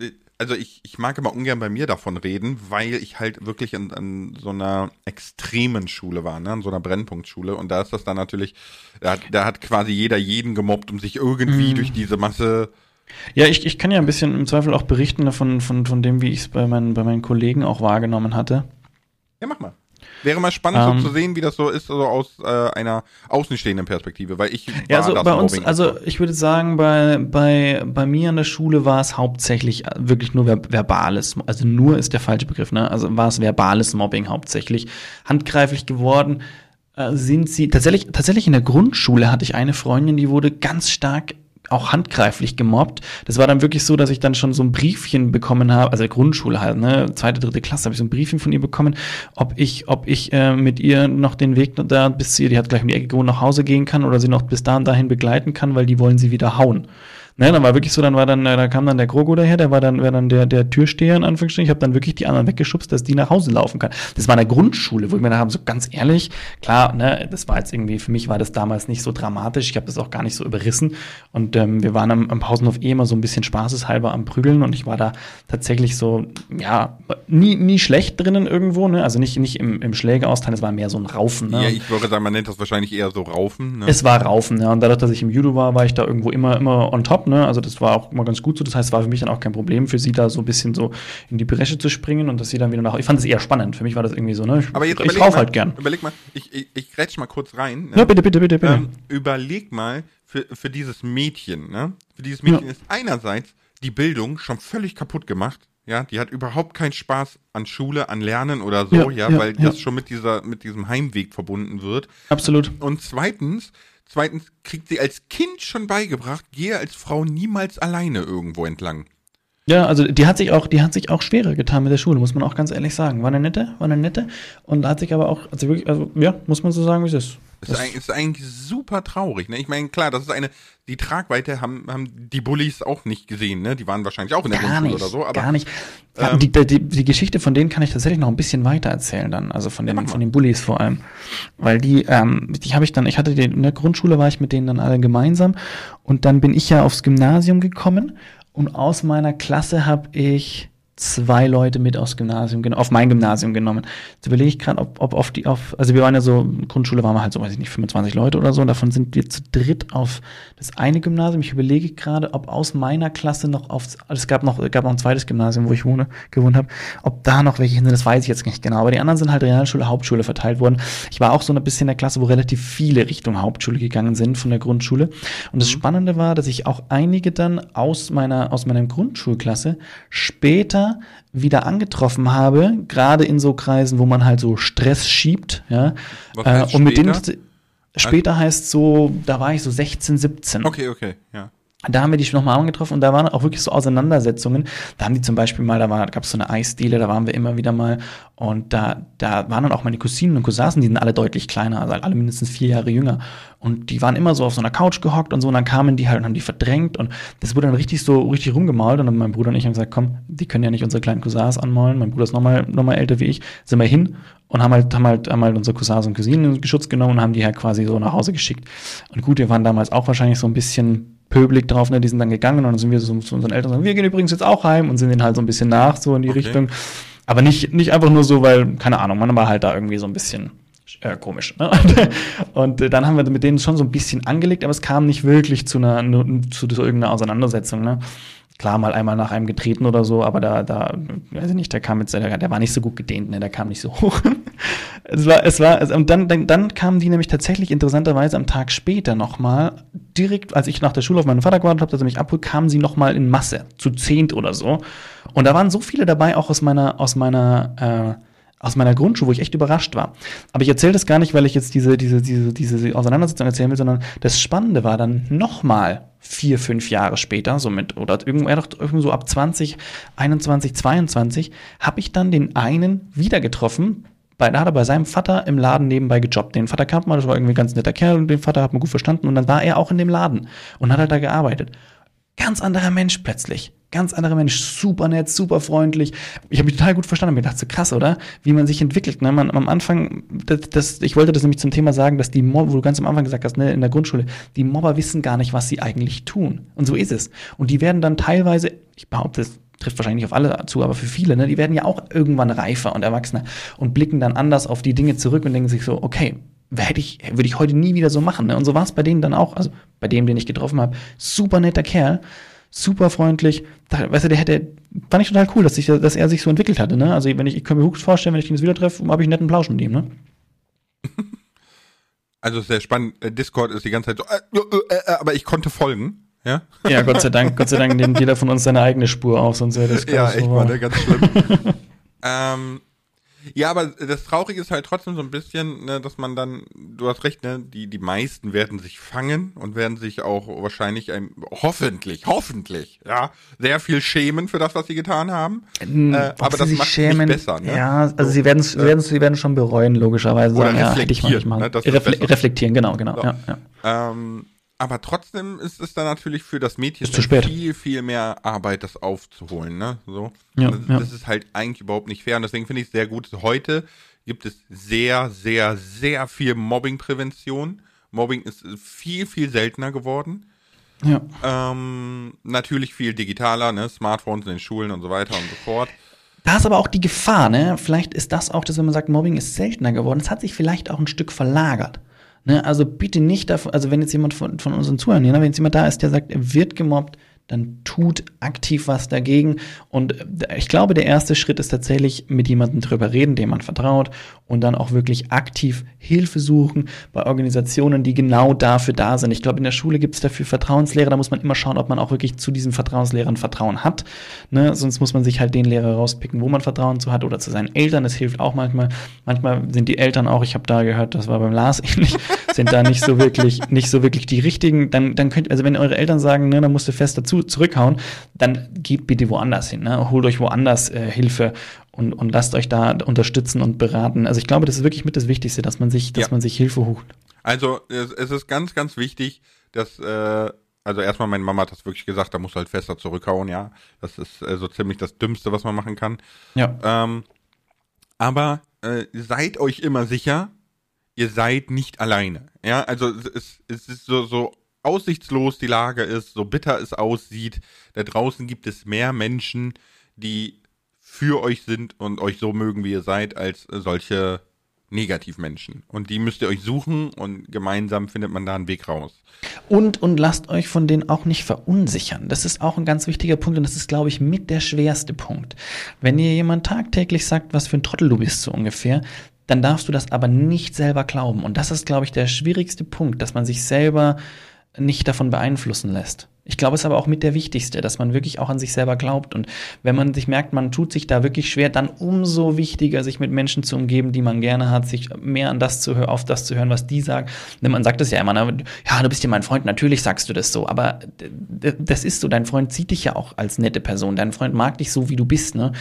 also ich, ich mag immer ungern bei mir davon reden, weil ich halt wirklich an, an so einer extremen Schule war, ne, an so einer Brennpunktschule. Und da ist das dann natürlich, da hat, da hat quasi jeder jeden gemobbt, um sich irgendwie durch diese Masse Ja, ich, ich kann ja ein bisschen im Zweifel auch berichten von, von, von dem, wie ich es bei meinen, bei meinen Kollegen auch wahrgenommen hatte. Ja, mach mal. Wäre mal spannend Ähm. so zu sehen, wie das so ist, so aus äh, einer außenstehenden Perspektive, weil ich Ja, also bei uns, also ich würde sagen, bei, bei, bei mir an der Schule war es hauptsächlich wirklich nur ver verbales, also nur ist der falsche Begriff, ne? Also war es verbales Mobbing hauptsächlich. Handgreiflich geworden äh, sind sie, tatsächlich, tatsächlich in der Grundschule hatte ich eine Freundin, die wurde ganz stark auch handgreiflich gemobbt. Das war dann wirklich so, dass ich dann schon so ein Briefchen bekommen habe, also Grundschule halt, ne, zweite, dritte Klasse, habe ich so ein Briefchen von ihr bekommen, ob ich, ob ich äh, mit ihr noch den Weg da bis sie, die hat gleich um die Ecke gewohnt, nach Hause gehen kann oder sie noch bis da und dahin begleiten kann, weil die wollen sie wieder hauen. Ne, dann war wirklich so, dann war dann, äh, da kam dann der Grogo daher, der war dann, war dann der, der Türsteher in Anführungsstrichen. Ich habe dann wirklich die anderen weggeschubst, dass die nach Hause laufen kann. Das war in der Grundschule, wo ich mir da haben, so ganz ehrlich, klar, ne, das war jetzt irgendwie, für mich war das damals nicht so dramatisch. Ich habe das auch gar nicht so überrissen. Und ähm, wir waren am, am Pausenhof eh immer so ein bisschen spaßeshalber am Prügeln und ich war da tatsächlich so, ja, nie, nie schlecht drinnen irgendwo, ne? Also nicht, nicht im, im Schlägeausteilen, es war mehr so ein Raufen, ne? Ja, ich würde sagen, man nennt das wahrscheinlich eher so Raufen. Ne? Es war Raufen, ja. Und dadurch, dass ich im Judo war, war ich da irgendwo immer, immer on top, ne? Also das war auch immer ganz gut so. Das heißt, es war für mich dann auch kein Problem, für sie da so ein bisschen so in die Bresche zu springen und dass sie dann wieder nach. Ich fand es eher spannend. Für mich war das irgendwie so, ne? Ich, Aber jetzt ich mal, halt gern. Überleg mal, ich, ich, ich grätsch mal kurz rein. Ne? Ja, bitte, bitte, bitte, bitte. ähm, überleg mal für, für dieses Mädchen, ne? Für dieses Mädchen Ja. ist einerseits die Bildung schon völlig kaputt gemacht. Ja, die hat überhaupt keinen Spaß an Schule, an Lernen oder so, ja, Ja, ja, weil das schon mit dieser, mit diesem Heimweg verbunden wird. Absolut. Und zweitens, zweitens kriegt sie als Kind schon beigebracht, gehe als Frau niemals alleine irgendwo entlang. Ja, also die hat sich auch, die hat sich auch schwerer getan mit der Schule, muss man auch ganz ehrlich sagen. War eine nette, war eine nette und hat sich aber auch, also wirklich, also ja, muss man so sagen, wie es ist. Ist, eigentlich, ist eigentlich super traurig. Ne? Ich meine, klar, das ist eine, die Tragweite haben, haben die Bullies auch nicht gesehen. Ne? Die waren wahrscheinlich auch in der Gar Grundschule nicht, oder so. Aber gar nicht. Ja, ähm, die, die, die Geschichte von denen kann ich tatsächlich noch ein bisschen weiter erzählen dann, also von den, mal. von den Bullies vor allem. Weil die, ähm, die habe ich dann, ich hatte die, in der Grundschule war ich mit denen dann alle gemeinsam und dann bin ich ja aufs Gymnasium gekommen und aus meiner Klasse habe ich zwei Leute mit aufs Gymnasium auf mein Gymnasium genommen. Jetzt überlege ich gerade, ob, ob auf die, auf, also wir waren ja so, Grundschule waren wir halt so, weiß ich nicht, 25 Leute oder so, und davon sind wir zu dritt auf das eine Gymnasium. Ich überlege gerade, ob aus meiner Klasse noch aufs, also es gab noch, es gab noch ein zweites Gymnasium, wo ich wohne, gewohnt habe, ob da noch welche sind, das weiß ich jetzt nicht genau, aber die anderen sind halt Realschule, Hauptschule verteilt worden. Ich war auch so ein bisschen in der Klasse, wo relativ viele Richtung Hauptschule gegangen sind von der Grundschule. Und das Spannende war, dass ich auch einige dann aus meiner, aus meiner Grundschulklasse später wieder angetroffen habe, gerade in so Kreisen, wo man halt so Stress schiebt, ja. Äh, und mit denen später? später heißt so, da war ich so 16, 17. okay, okay, ja. Da haben wir die nochmal angetroffen und da waren auch wirklich so Auseinandersetzungen. Da haben die zum Beispiel mal, da, gab es so eine Eisdiele, da waren wir immer wieder mal und da, da waren dann auch meine Cousinen und Cousins, die sind alle deutlich kleiner, also alle mindestens vier Jahre jünger. Und die waren immer so auf so einer Couch gehockt und so und dann kamen die halt und haben die verdrängt und das wurde dann richtig so richtig rumgemalt und dann mein Bruder und ich haben gesagt, komm, die können ja nicht unsere kleinen Cousins anmalen. Mein Bruder ist nochmal noch mal älter wie ich, sind wir hin und haben halt, haben halt, haben halt unsere Cousins und Cousinen in Geschutz genommen und haben die halt quasi so nach Hause geschickt. Und gut, wir waren damals auch wahrscheinlich so ein bisschen pöbelig drauf, ne? Die sind dann gegangen und dann sind wir so zu unseren Eltern und sagen, wir gehen übrigens jetzt auch heim und sind denen halt so ein bisschen nach, so in die Okay. Richtung. Aber nicht, nicht einfach nur so, weil, keine Ahnung, man war halt da irgendwie so ein bisschen äh, komisch. Ne? Und, äh, dann haben wir mit denen schon so ein bisschen angelegt, aber es kam nicht wirklich zu einer, zu, zu irgendeiner Auseinandersetzung. Ne? Klar, mal einmal nach einem getreten oder so, aber da, da, weiß ich nicht, der kam jetzt, der, der war nicht so gut gedehnt, ne, der kam nicht so hoch. es war, es war, und dann, dann, dann kamen die nämlich tatsächlich interessanterweise am Tag später nochmal, direkt, als ich nach der Schule auf meinen Vater gewartet habe, dass er mich abholt, kamen sie nochmal in Masse, zu zehnt oder so. Und da waren so viele dabei, auch aus meiner, aus meiner, äh, aus meiner Grundschule, wo ich echt überrascht war. Aber ich erzähle das gar nicht, weil ich jetzt diese, diese, diese, diese Auseinandersetzung erzählen will, sondern das Spannende war dann nochmal vier, fünf Jahre später, somit, oder irgendwo, irgendwo so ab 20, 21, 22, habe ich dann den einen wieder getroffen, bei, da hat er bei seinem Vater im Laden nebenbei gejobbt. Den Vater kannte man, das war irgendwie ein ganz netter Kerl und den Vater hat man gut verstanden und dann war er auch in dem Laden und hat halt da gearbeitet. Ganz anderer Mensch plötzlich. Ganz anderer Mensch, super nett, super freundlich. Ich habe mich total gut verstanden. Ich dachte so krass, oder? Wie man sich entwickelt. Ne? Man, am Anfang, das, das, ich wollte das nämlich zum Thema sagen, dass die Mobber, wo du ganz am Anfang gesagt hast, ne, in der Grundschule, die Mobber wissen gar nicht, was sie eigentlich tun. Und so ist es. Und die werden dann teilweise, ich behaupte, es trifft wahrscheinlich nicht auf alle zu, aber für viele, ne, die werden ja auch irgendwann reifer und erwachsener und blicken dann anders auf die Dinge zurück und denken sich so, okay, hätte ich, würde ich heute nie wieder so machen. Ne? Und so war es bei denen dann auch, also bei dem, den ich getroffen habe, super netter Kerl super freundlich. Da, weißt du, der hätte, fand ich total cool, dass, ich, dass er sich so entwickelt hatte. Ne? Also wenn ich, ich kann mir gut vorstellen, wenn ich ihn jetzt wieder treffe, habe ich einen netten Plausch mit ihm. Ne? Also sehr spannend. Äh, Discord ist die ganze Zeit so, äh, äh, äh, aber ich konnte folgen. Ja, ja Gott sei Dank, Gott sei Dank nimmt jeder von uns seine eigene Spur auf, sonst wäre das Ja, echt so mal, ne, ganz schlimm. ähm, ja, aber das Traurige ist halt trotzdem so ein bisschen, ne, dass man dann, du hast recht, ne, die, die meisten werden sich fangen und werden sich auch wahrscheinlich ein, hoffentlich, hoffentlich, ja, sehr viel schämen für das, was sie getan haben. Ähm, äh, aber das macht schämen, nicht besser, ne? Ja, also so, sie werden es, äh, sie werden schon bereuen, logischerweise. Oder sagen, reflektieren. Ja, ne, Refle reflektieren, genau, genau, so. ja, ja. Ähm, aber trotzdem ist es dann natürlich für das Mädchen viel, viel mehr Arbeit, das aufzuholen. Ne? So. Ja, das, ja. das, ist halt eigentlich überhaupt nicht fair. Und deswegen finde ich es sehr gut. Heute gibt es sehr, sehr, sehr viel Mobbingprävention. Mobbing ist viel, viel seltener geworden. Ja. Ähm, natürlich viel digitaler, ne? Smartphones in den Schulen und so weiter und so fort. Da ist aber auch die Gefahr, ne? Vielleicht ist das auch das, wenn man sagt, Mobbing ist seltener geworden. Es hat sich vielleicht auch ein Stück verlagert. Ne, also bitte nicht davon, also wenn jetzt jemand von, von unseren Zuhörern, ne, wenn jetzt jemand da ist, der sagt, er wird gemobbt, dann tut aktiv was dagegen. Und äh, ich glaube, der erste Schritt ist tatsächlich mit jemandem drüber reden, dem man vertraut und dann auch wirklich aktiv Hilfe suchen bei Organisationen, die genau dafür da sind. Ich glaube, in der Schule gibt es dafür Vertrauenslehrer, da muss man immer schauen, ob man auch wirklich zu diesen Vertrauenslehrern Vertrauen hat. Ne? Sonst muss man sich halt den Lehrer rauspicken, wo man Vertrauen zu hat oder zu seinen Eltern. Das hilft auch manchmal. Manchmal sind die Eltern auch, ich habe da gehört, das war beim Lars ähnlich, sind da nicht so wirklich, nicht so wirklich die richtigen. Dann, dann könnt, also wenn eure Eltern sagen, ne, dann musst du fest dazu zurückhauen, dann geht bitte woanders hin. Ne? Holt euch woanders äh, Hilfe und, und lasst euch da unterstützen und beraten. Also ich glaube, das ist wirklich mit das Wichtigste, dass man sich, dass ja. man sich Hilfe holt. Also es, es, ist ganz, ganz wichtig, dass äh, also erstmal meine Mama hat das wirklich gesagt, da musst du halt fester zurückhauen, ja. Das ist äh, so ziemlich das Dümmste, was man machen kann. Ja. Ähm, aber äh, seid euch immer sicher, ihr seid nicht alleine. Ja, also es, es ist so, so aussichtslos die Lage ist, so bitter es aussieht, da draußen gibt es mehr Menschen, die für euch sind und euch so mögen, wie ihr seid, als solche Negativmenschen. Und die müsst ihr euch suchen und gemeinsam findet man da einen Weg raus. Und, und lasst euch von denen auch nicht verunsichern. Das ist auch ein ganz wichtiger Punkt und das ist, glaube ich, mit der schwerste Punkt. Wenn dir jemand tagtäglich sagt, was für ein Trottel du bist, so ungefähr, dann darfst du das aber nicht selber glauben. Und das ist, glaube ich, der schwierigste Punkt, dass man sich selber nicht davon beeinflussen lässt. Ich glaube, es ist aber auch mit der wichtigste, dass man wirklich auch an sich selber glaubt. Und wenn man sich merkt, man tut sich da wirklich schwer, dann umso wichtiger, sich mit Menschen zu umgeben, die man gerne hat, sich mehr an das zu hören, auf das zu hören, was die sagen. Denn man sagt es ja immer, ne? ja, du bist ja mein Freund, natürlich sagst du das so, aber das ist so, dein Freund sieht dich ja auch als nette Person, dein Freund mag dich so, wie du bist, ne?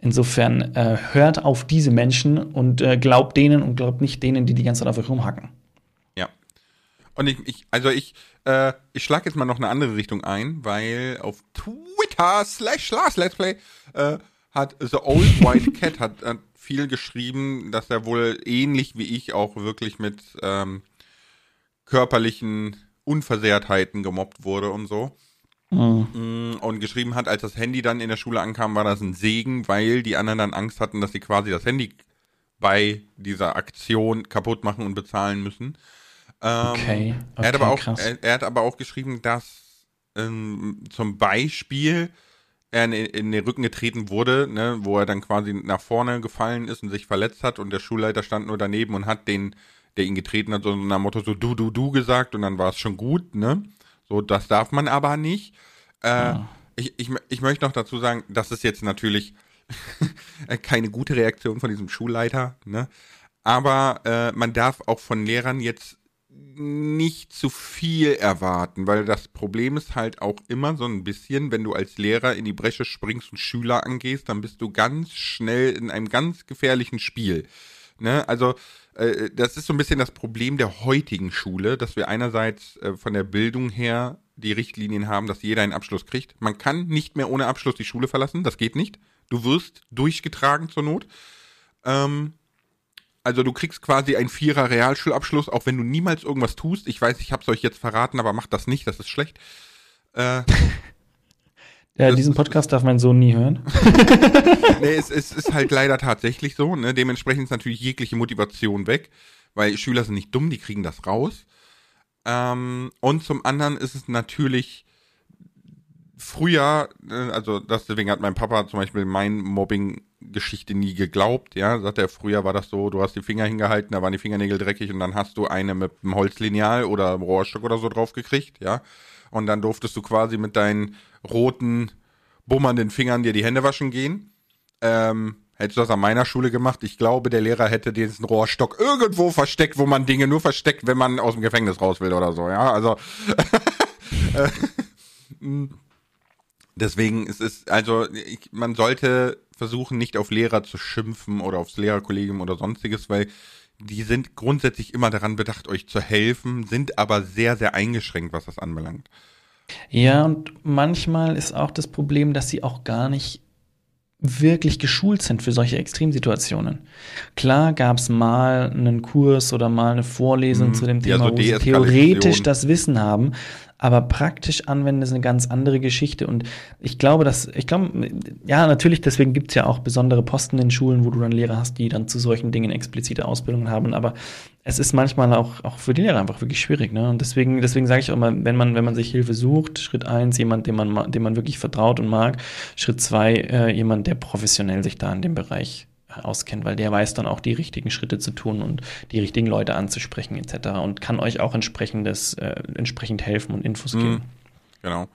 Insofern äh, hört auf diese Menschen und äh, glaubt denen und glaubt nicht denen, die die ganze Zeit auf euch rumhacken. Und ich, ich also ich, äh, ich schlage jetzt mal noch eine andere Richtung ein, weil auf Twitter slash Lars Let's Play äh, hat The Old White Cat hat, hat, viel geschrieben, dass er wohl ähnlich wie ich auch wirklich mit ähm, körperlichen Unversehrtheiten gemobbt wurde und so. Mhm. Und geschrieben hat, als das Handy dann in der Schule ankam, war das ein Segen, weil die anderen dann Angst hatten, dass sie quasi das Handy bei dieser Aktion kaputt machen und bezahlen müssen. Ähm, okay. okay. Er hat aber auch, er, er, hat aber auch geschrieben, dass ähm, zum Beispiel er in, in, den Rücken getreten wurde, ne, wo er dann quasi nach vorne gefallen ist und sich verletzt hat und der Schulleiter stand nur daneben und hat den, der ihn getreten hat, so nach Motto so du, du, du gesagt und dann war es schon gut, ne? So, das darf man aber nicht. Äh, ja. ich, ich, ich möchte noch dazu sagen, das ist jetzt natürlich keine gute Reaktion von diesem Schulleiter, ne? Aber äh, man darf auch von Lehrern jetzt nicht zu viel erwarten, weil das Problem ist halt auch immer so ein bisschen, wenn du als Lehrer in die Bresche springst und Schüler angehst, dann bist du ganz schnell in einem ganz gefährlichen Spiel. Ne? Also äh, das ist so ein bisschen das Problem der heutigen Schule, dass wir einerseits äh, von der Bildung her die Richtlinien haben, dass jeder einen Abschluss kriegt. Man kann nicht mehr ohne Abschluss die Schule verlassen, das geht nicht. Du wirst durchgetragen zur Not. Ähm, also du kriegst quasi einen Vierer Realschulabschluss, auch wenn du niemals irgendwas tust. Ich weiß, ich habe es euch jetzt verraten, aber macht das nicht, das ist schlecht. Äh, ja, diesen Podcast darf mein Sohn nie hören. nee, es, es, ist halt leider tatsächlich so. Ne? Dementsprechend ist natürlich jegliche Motivation weg, weil Schüler sind nicht dumm, die kriegen das raus. Ähm, und zum anderen ist es natürlich früher, äh, also deswegen hat mein Papa zum Beispiel mein Mobbing-Geschichte nie geglaubt, ja, sagt er, früher war das so, du hast die Finger hingehalten, da waren die Fingernägel dreckig und dann hast du eine mit einem Holzlineal oder einem Rohrstock oder so drauf gekriegt, ja, und dann durftest du quasi mit deinen roten, bummernden Fingern dir die Hände waschen gehen. Ähm, hättest du das an meiner Schule gemacht? Ich glaube, der Lehrer hätte diesen Rohrstock irgendwo versteckt, wo man Dinge nur versteckt, wenn man aus dem Gefängnis raus will oder so, ja, also äh, Deswegen ist es, also ich, man sollte versuchen, nicht auf Lehrer zu schimpfen oder aufs Lehrerkollegium oder sonstiges, weil die sind grundsätzlich immer daran bedacht, euch zu helfen, sind aber sehr, sehr eingeschränkt, was das anbelangt. Ja, und manchmal ist auch das Problem, dass sie auch gar nicht wirklich geschult sind für solche Extremsituationen. Klar gab es mal einen Kurs oder mal eine Vorlesung mhm. zu dem Thema, ja, so wo sie theoretisch das Wissen haben, aber praktisch anwenden ist eine ganz andere Geschichte. Und ich glaube, dass, ich glaube, ja, natürlich, deswegen gibt es ja auch besondere Posten in Schulen, wo du dann Lehrer hast, die dann zu solchen Dingen explizite Ausbildungen haben. Aber es ist manchmal auch, auch für die Lehrer einfach wirklich schwierig. Ne? Und deswegen, deswegen sage ich auch immer, wenn man, wenn man sich Hilfe sucht, Schritt eins, jemand, dem man, dem man wirklich vertraut und mag, Schritt zwei, äh, jemand, der professionell sich da in dem Bereich auskennt, weil der weiß dann auch die richtigen Schritte zu tun und die richtigen Leute anzusprechen etc. und kann euch auch entsprechendes, äh, entsprechend helfen und Infos mhm. geben. Genau.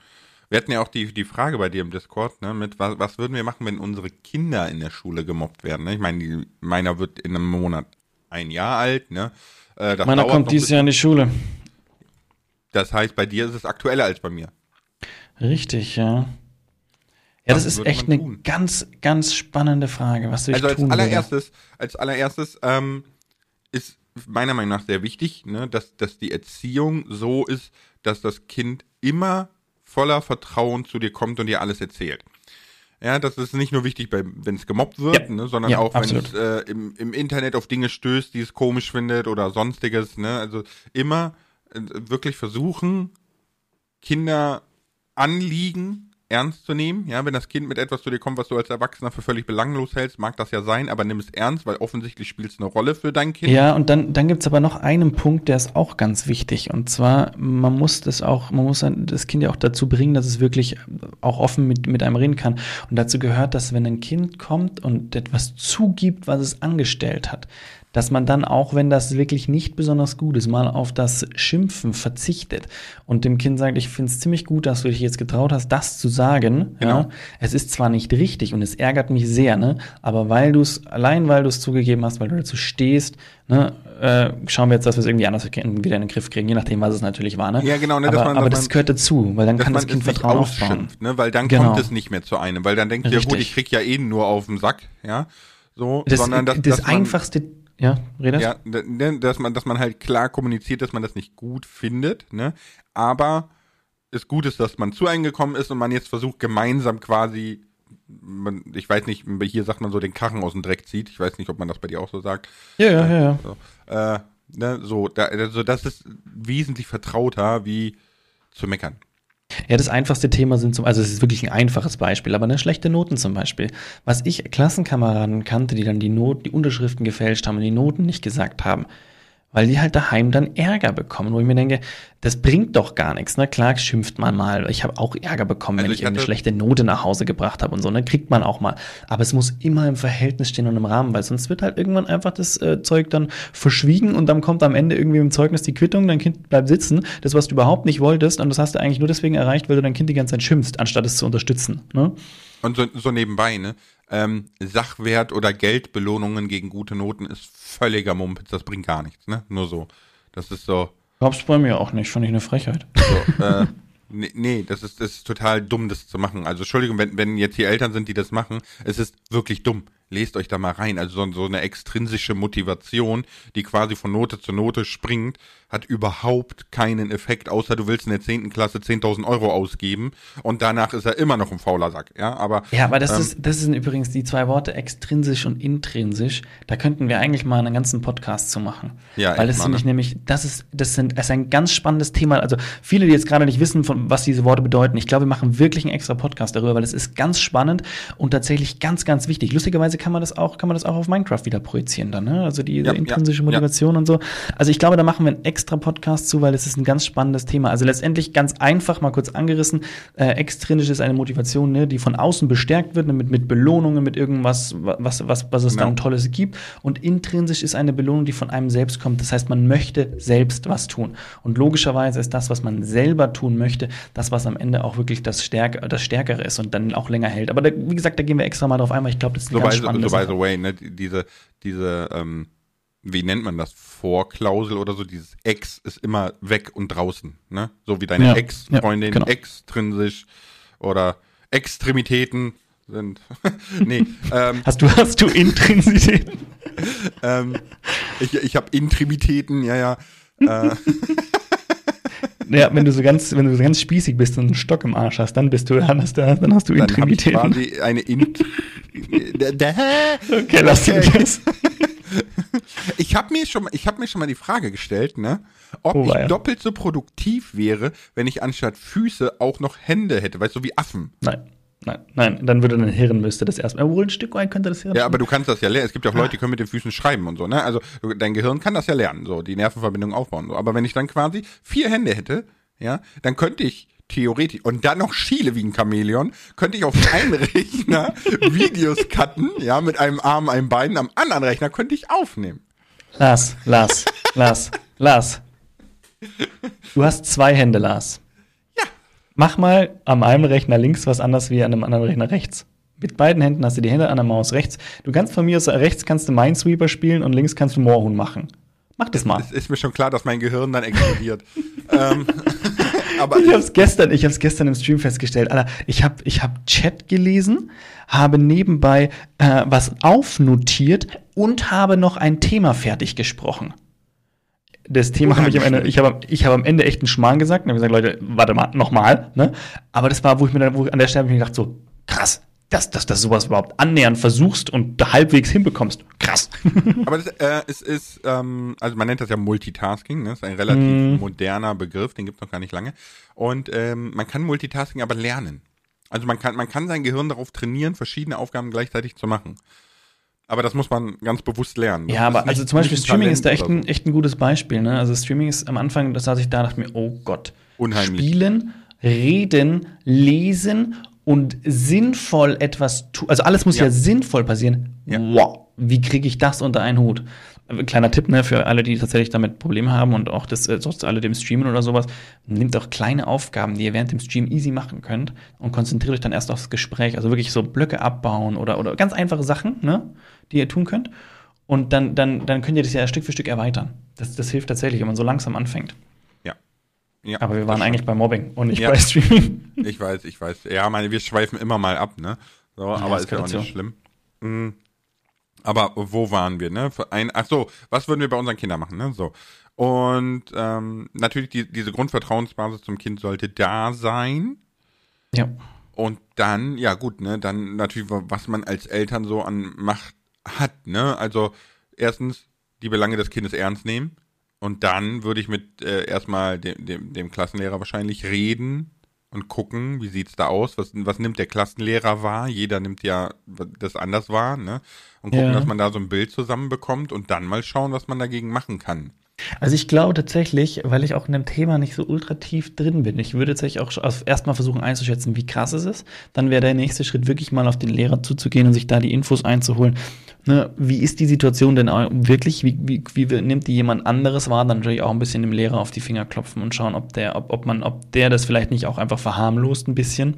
Wir hatten ja auch die, die Frage bei dir im Discord, ne, mit was, was würden wir machen, wenn unsere Kinder in der Schule gemobbt werden? Ne? Ich meine, die, meiner wird in einem Monat ein Jahr alt, ne? Äh, meiner kommt dieses Jahr in die Schule. Das heißt, bei dir ist es aktueller als bei mir. Richtig, ja. Ja, das, ist echt eine ganz, ganz spannende Frage, was du Also als tun allererstes, würde. als allererstes ähm, ist meiner Meinung nach sehr wichtig, ne, dass, dass die Erziehung so ist, dass das Kind immer voller Vertrauen zu dir kommt und dir alles erzählt. Ja, das ist nicht nur wichtig, wenn es gemobbt wird, ja. ne, sondern ja, auch, wenn es äh, im, im Internet auf Dinge stößt, die es komisch findet oder sonstiges. Ne? Also immer äh, wirklich versuchen, Kinder Anliegen ernst zu nehmen. Ja, wenn das Kind mit etwas zu dir kommt, was du als Erwachsener für völlig belanglos hältst, mag das ja sein, aber nimm es ernst, weil offensichtlich spielt es eine Rolle für dein Kind. Ja, und dann, dann gibt es aber noch einen Punkt, der ist auch ganz wichtig. Und zwar, man muss das auch, man muss das Kind ja auch dazu bringen, dass es wirklich auch offen mit, mit einem reden kann. Und dazu gehört, dass wenn ein Kind kommt und etwas zugibt, was es angestellt hat, dass man dann auch, wenn das wirklich nicht besonders gut ist, mal auf das Schimpfen verzichtet und dem Kind sagt, ich finde es ziemlich gut, dass du dich jetzt getraut hast, das zu sagen. Genau. Ja, es ist zwar nicht richtig und es ärgert mich sehr, ne, aber weil du es, allein weil du es zugegeben hast, weil du dazu stehst, ne, äh, schauen wir jetzt, dass wir es irgendwie anders wieder in den Griff kriegen, je nachdem, was es natürlich war. Ne? Ja, genau. Ne, aber man, aber das gehört dazu, weil dann kann das Kind Vertrauen aufbauen. Ne, weil dann genau. kommt es nicht mehr zu einem, weil dann denkt ihr, gut, ich krieg ja eh nur auf den Sack, ja. So, das, sondern das, das einfachste ja, Redas? Ja, ne, dass man, dass man halt klar kommuniziert, dass man das nicht gut findet, ne? Aber es gut ist, dass man zu eingekommen ist und man jetzt versucht, gemeinsam quasi, man, ich weiß nicht, hier sagt man so, den Karren aus dem Dreck zieht. Ich weiß nicht, ob man das bei dir auch so sagt. Ja, ja, ja. ja. So, äh, ne, so da, also das ist wesentlich vertrauter, wie zu meckern. Ja, das einfachste Thema sind zum, also es ist wirklich ein einfaches Beispiel, aber eine schlechte Noten zum Beispiel. Was ich Klassenkameraden kannte, die dann die Noten, die Unterschriften gefälscht haben und die Noten nicht gesagt haben weil die halt daheim dann Ärger bekommen, wo ich mir denke, das bringt doch gar nichts. Ne? Klar schimpft man mal. Ich habe auch Ärger bekommen, also wenn ich, ich eine schlechte Note nach Hause gebracht habe und so. Ne? Kriegt man auch mal. Aber es muss immer im Verhältnis stehen und im Rahmen, weil sonst wird halt irgendwann einfach das äh, Zeug dann verschwiegen und dann kommt am Ende irgendwie im Zeugnis die Quittung, dein Kind bleibt sitzen. Das, was du überhaupt nicht wolltest und das hast du eigentlich nur deswegen erreicht, weil du dein Kind die ganze Zeit schimpfst, anstatt es zu unterstützen. Ne? Und so, so nebenbei, ne? ähm, Sachwert oder Geldbelohnungen gegen gute Noten ist völliger Mumpitz, das bringt gar nichts, ne? Nur so. Das ist so. Gab's bei mir auch nicht, fand ich eine Frechheit. So, äh, nee, nee, das ist, das ist total dumm, das zu machen. Also Entschuldigung, wenn, wenn jetzt hier Eltern sind, die das machen, es ist wirklich dumm lest euch da mal rein. Also so, so eine extrinsische Motivation, die quasi von Note zu Note springt, hat überhaupt keinen Effekt, außer du willst in der 10. Klasse 10.000 Euro ausgeben und danach ist er immer noch ein fauler Sack. Ja, aber, ja, aber das, ähm, ist, das sind übrigens die zwei Worte extrinsisch und intrinsisch. Da könnten wir eigentlich mal einen ganzen Podcast zu machen. Ja, Weil das finde ich nämlich, das ist, das, sind, das ist ein ganz spannendes Thema. Also viele, die jetzt gerade nicht wissen, von, was diese Worte bedeuten, ich glaube, wir machen wirklich einen extra Podcast darüber, weil es ist ganz spannend und tatsächlich ganz, ganz wichtig. Lustigerweise kann man das auch, kann man das auch auf Minecraft wieder projizieren dann, ne? Also diese ja, intrinsische ja, Motivation ja. und so. Also ich glaube, da machen wir einen extra Podcast zu, weil es ist ein ganz spannendes Thema. Also letztendlich ganz einfach mal kurz angerissen. Äh, extrinsisch ist eine Motivation, ne, die von außen bestärkt wird, ne, mit, mit Belohnungen, mit irgendwas, was, was, was es dann Tolles gibt. Und intrinsisch ist eine Belohnung, die von einem selbst kommt. Das heißt, man möchte selbst was tun. Und logischerweise ist das, was man selber tun möchte, das, was am Ende auch wirklich das, Stärke, das Stärkere ist und dann auch länger hält. Aber da, wie gesagt, da gehen wir extra mal drauf ein, weil ich glaube, das ist ein so ganz spannendes so the way, ne, diese, diese, ähm, wie nennt man das, Vorklausel oder so, dieses Ex ist immer weg und draußen, ne? So wie deine ja, Ex-Freundin, ja, genau. extrinsisch oder Extremitäten sind. nee. Ähm, hast du, hast du Intrinsitäten? ähm, ich ich habe Intrimitäten, ja, ja. Äh, ja, wenn du so ganz, wenn du so ganz spießig bist und einen Stock im Arsch hast, dann bist du, dann hast du, dann hast du. Dann quasi eine Int okay, lass okay. das. Ich habe mir schon, ich habe mir schon mal die Frage gestellt, ne, ob oh, ich ja. doppelt so produktiv wäre, wenn ich anstatt Füße auch noch Hände hätte, weißt du, so wie Affen. Nein. Nein, nein, dann würde dein Hirn müsste das erstmal. Obwohl ein Stück weit könnte das Hirn. Ja, aber du kannst das ja lernen. Es gibt ja auch Leute, die können mit den Füßen schreiben und so, ne? Also dein Gehirn kann das ja lernen, so die Nervenverbindung aufbauen. So. Aber wenn ich dann quasi vier Hände hätte, ja, dann könnte ich theoretisch und dann noch schiele wie ein Chamäleon, könnte ich auf einem Rechner Videos cutten, ja, mit einem Arm, einem Bein, am anderen Rechner könnte ich aufnehmen. Lars, Lars, Lars, Lars. Du hast zwei Hände, Lars. Mach mal am einen Rechner links was anders wie an einem anderen Rechner rechts. Mit beiden Händen hast du die Hände an der Maus rechts. Du kannst von mir aus rechts kannst du Minesweeper spielen und links kannst du Moorhuhn machen. Mach das mal. Es ist mir schon klar, dass mein Gehirn dann explodiert. ähm, aber ich habe es gestern, ich habe gestern im Stream festgestellt. Alter, ich habe ich hab Chat gelesen, habe nebenbei äh, was aufnotiert und habe noch ein Thema fertig gesprochen. Das Thema habe ich am Ende, ich habe ich hab am Ende echt einen Schmarrn gesagt und habe gesagt, Leute, warte mal, nochmal, ne? Aber das war, wo ich mir dann, wo ich an der Stelle mir gedacht so, krass, dass, dass du sowas überhaupt annähernd versuchst und halbwegs hinbekommst. Krass. Aber das, äh, es ist, ähm, also man nennt das ja Multitasking, ne? das ist ein relativ mm. moderner Begriff, den gibt es noch gar nicht lange. Und ähm, man kann Multitasking aber lernen. Also man kann, man kann sein Gehirn darauf trainieren, verschiedene Aufgaben gleichzeitig zu machen. Aber das muss man ganz bewusst lernen. Das ja, aber also zum Beispiel Streaming ist da echt ein, echt ein gutes Beispiel. Ne? Also Streaming ist am Anfang, das saß ich da, dachte mir, oh Gott. Unheimlich. Spielen, reden, lesen und sinnvoll etwas tun, also alles muss ja, ja sinnvoll passieren. Ja. Wow, wie kriege ich das unter einen Hut? Kleiner Tipp, ne, für alle, die tatsächlich damit Probleme haben und auch das, äh, sonst alle dem Streamen oder sowas, nehmt auch kleine Aufgaben, die ihr während dem Stream easy machen könnt und konzentriert euch dann erst aufs Gespräch. Also wirklich so Blöcke abbauen oder, oder ganz einfache Sachen, ne, die ihr tun könnt. Und dann, dann, dann könnt ihr das ja Stück für Stück erweitern. Das, das hilft tatsächlich, wenn man so langsam anfängt. Ja, aber wir waren eigentlich bei Mobbing und nicht ja. bei Streaming. Ich weiß, ich weiß. Ja, meine, wir schweifen immer mal ab, ne? So, ja, aber ist ja auch nicht schlimm. Mhm. Aber wo waren wir, ne? Ein, ach so, was würden wir bei unseren Kindern machen, ne? So. Und ähm, natürlich die, diese Grundvertrauensbasis zum Kind sollte da sein. Ja. Und dann, ja gut, ne, dann natürlich, was man als Eltern so an Macht hat, ne? Also erstens die Belange des Kindes ernst nehmen. Und dann würde ich mit äh, erstmal dem, dem, dem Klassenlehrer wahrscheinlich reden und gucken, wie sieht's da aus, was, was nimmt der Klassenlehrer wahr, jeder nimmt ja das anders wahr, ne? Und gucken, Ja. dass man da so ein Bild zusammenbekommt und dann mal schauen, was man dagegen machen kann. Also ich glaube tatsächlich, weil ich auch in dem Thema nicht so ultra tief drin bin, ich würde tatsächlich auch sch- erstmal versuchen einzuschätzen, wie krass es ist. Dann wäre der nächste Schritt wirklich mal auf den Lehrer zuzugehen und sich da die Infos einzuholen. Ne, wie ist die Situation denn wirklich? Wie, wie, wie nimmt die jemand anderes wahr? Dann natürlich auch ein bisschen dem Lehrer auf die Finger klopfen und schauen, ob der, ob, ob man, ob der das vielleicht nicht auch einfach verharmlost ein bisschen.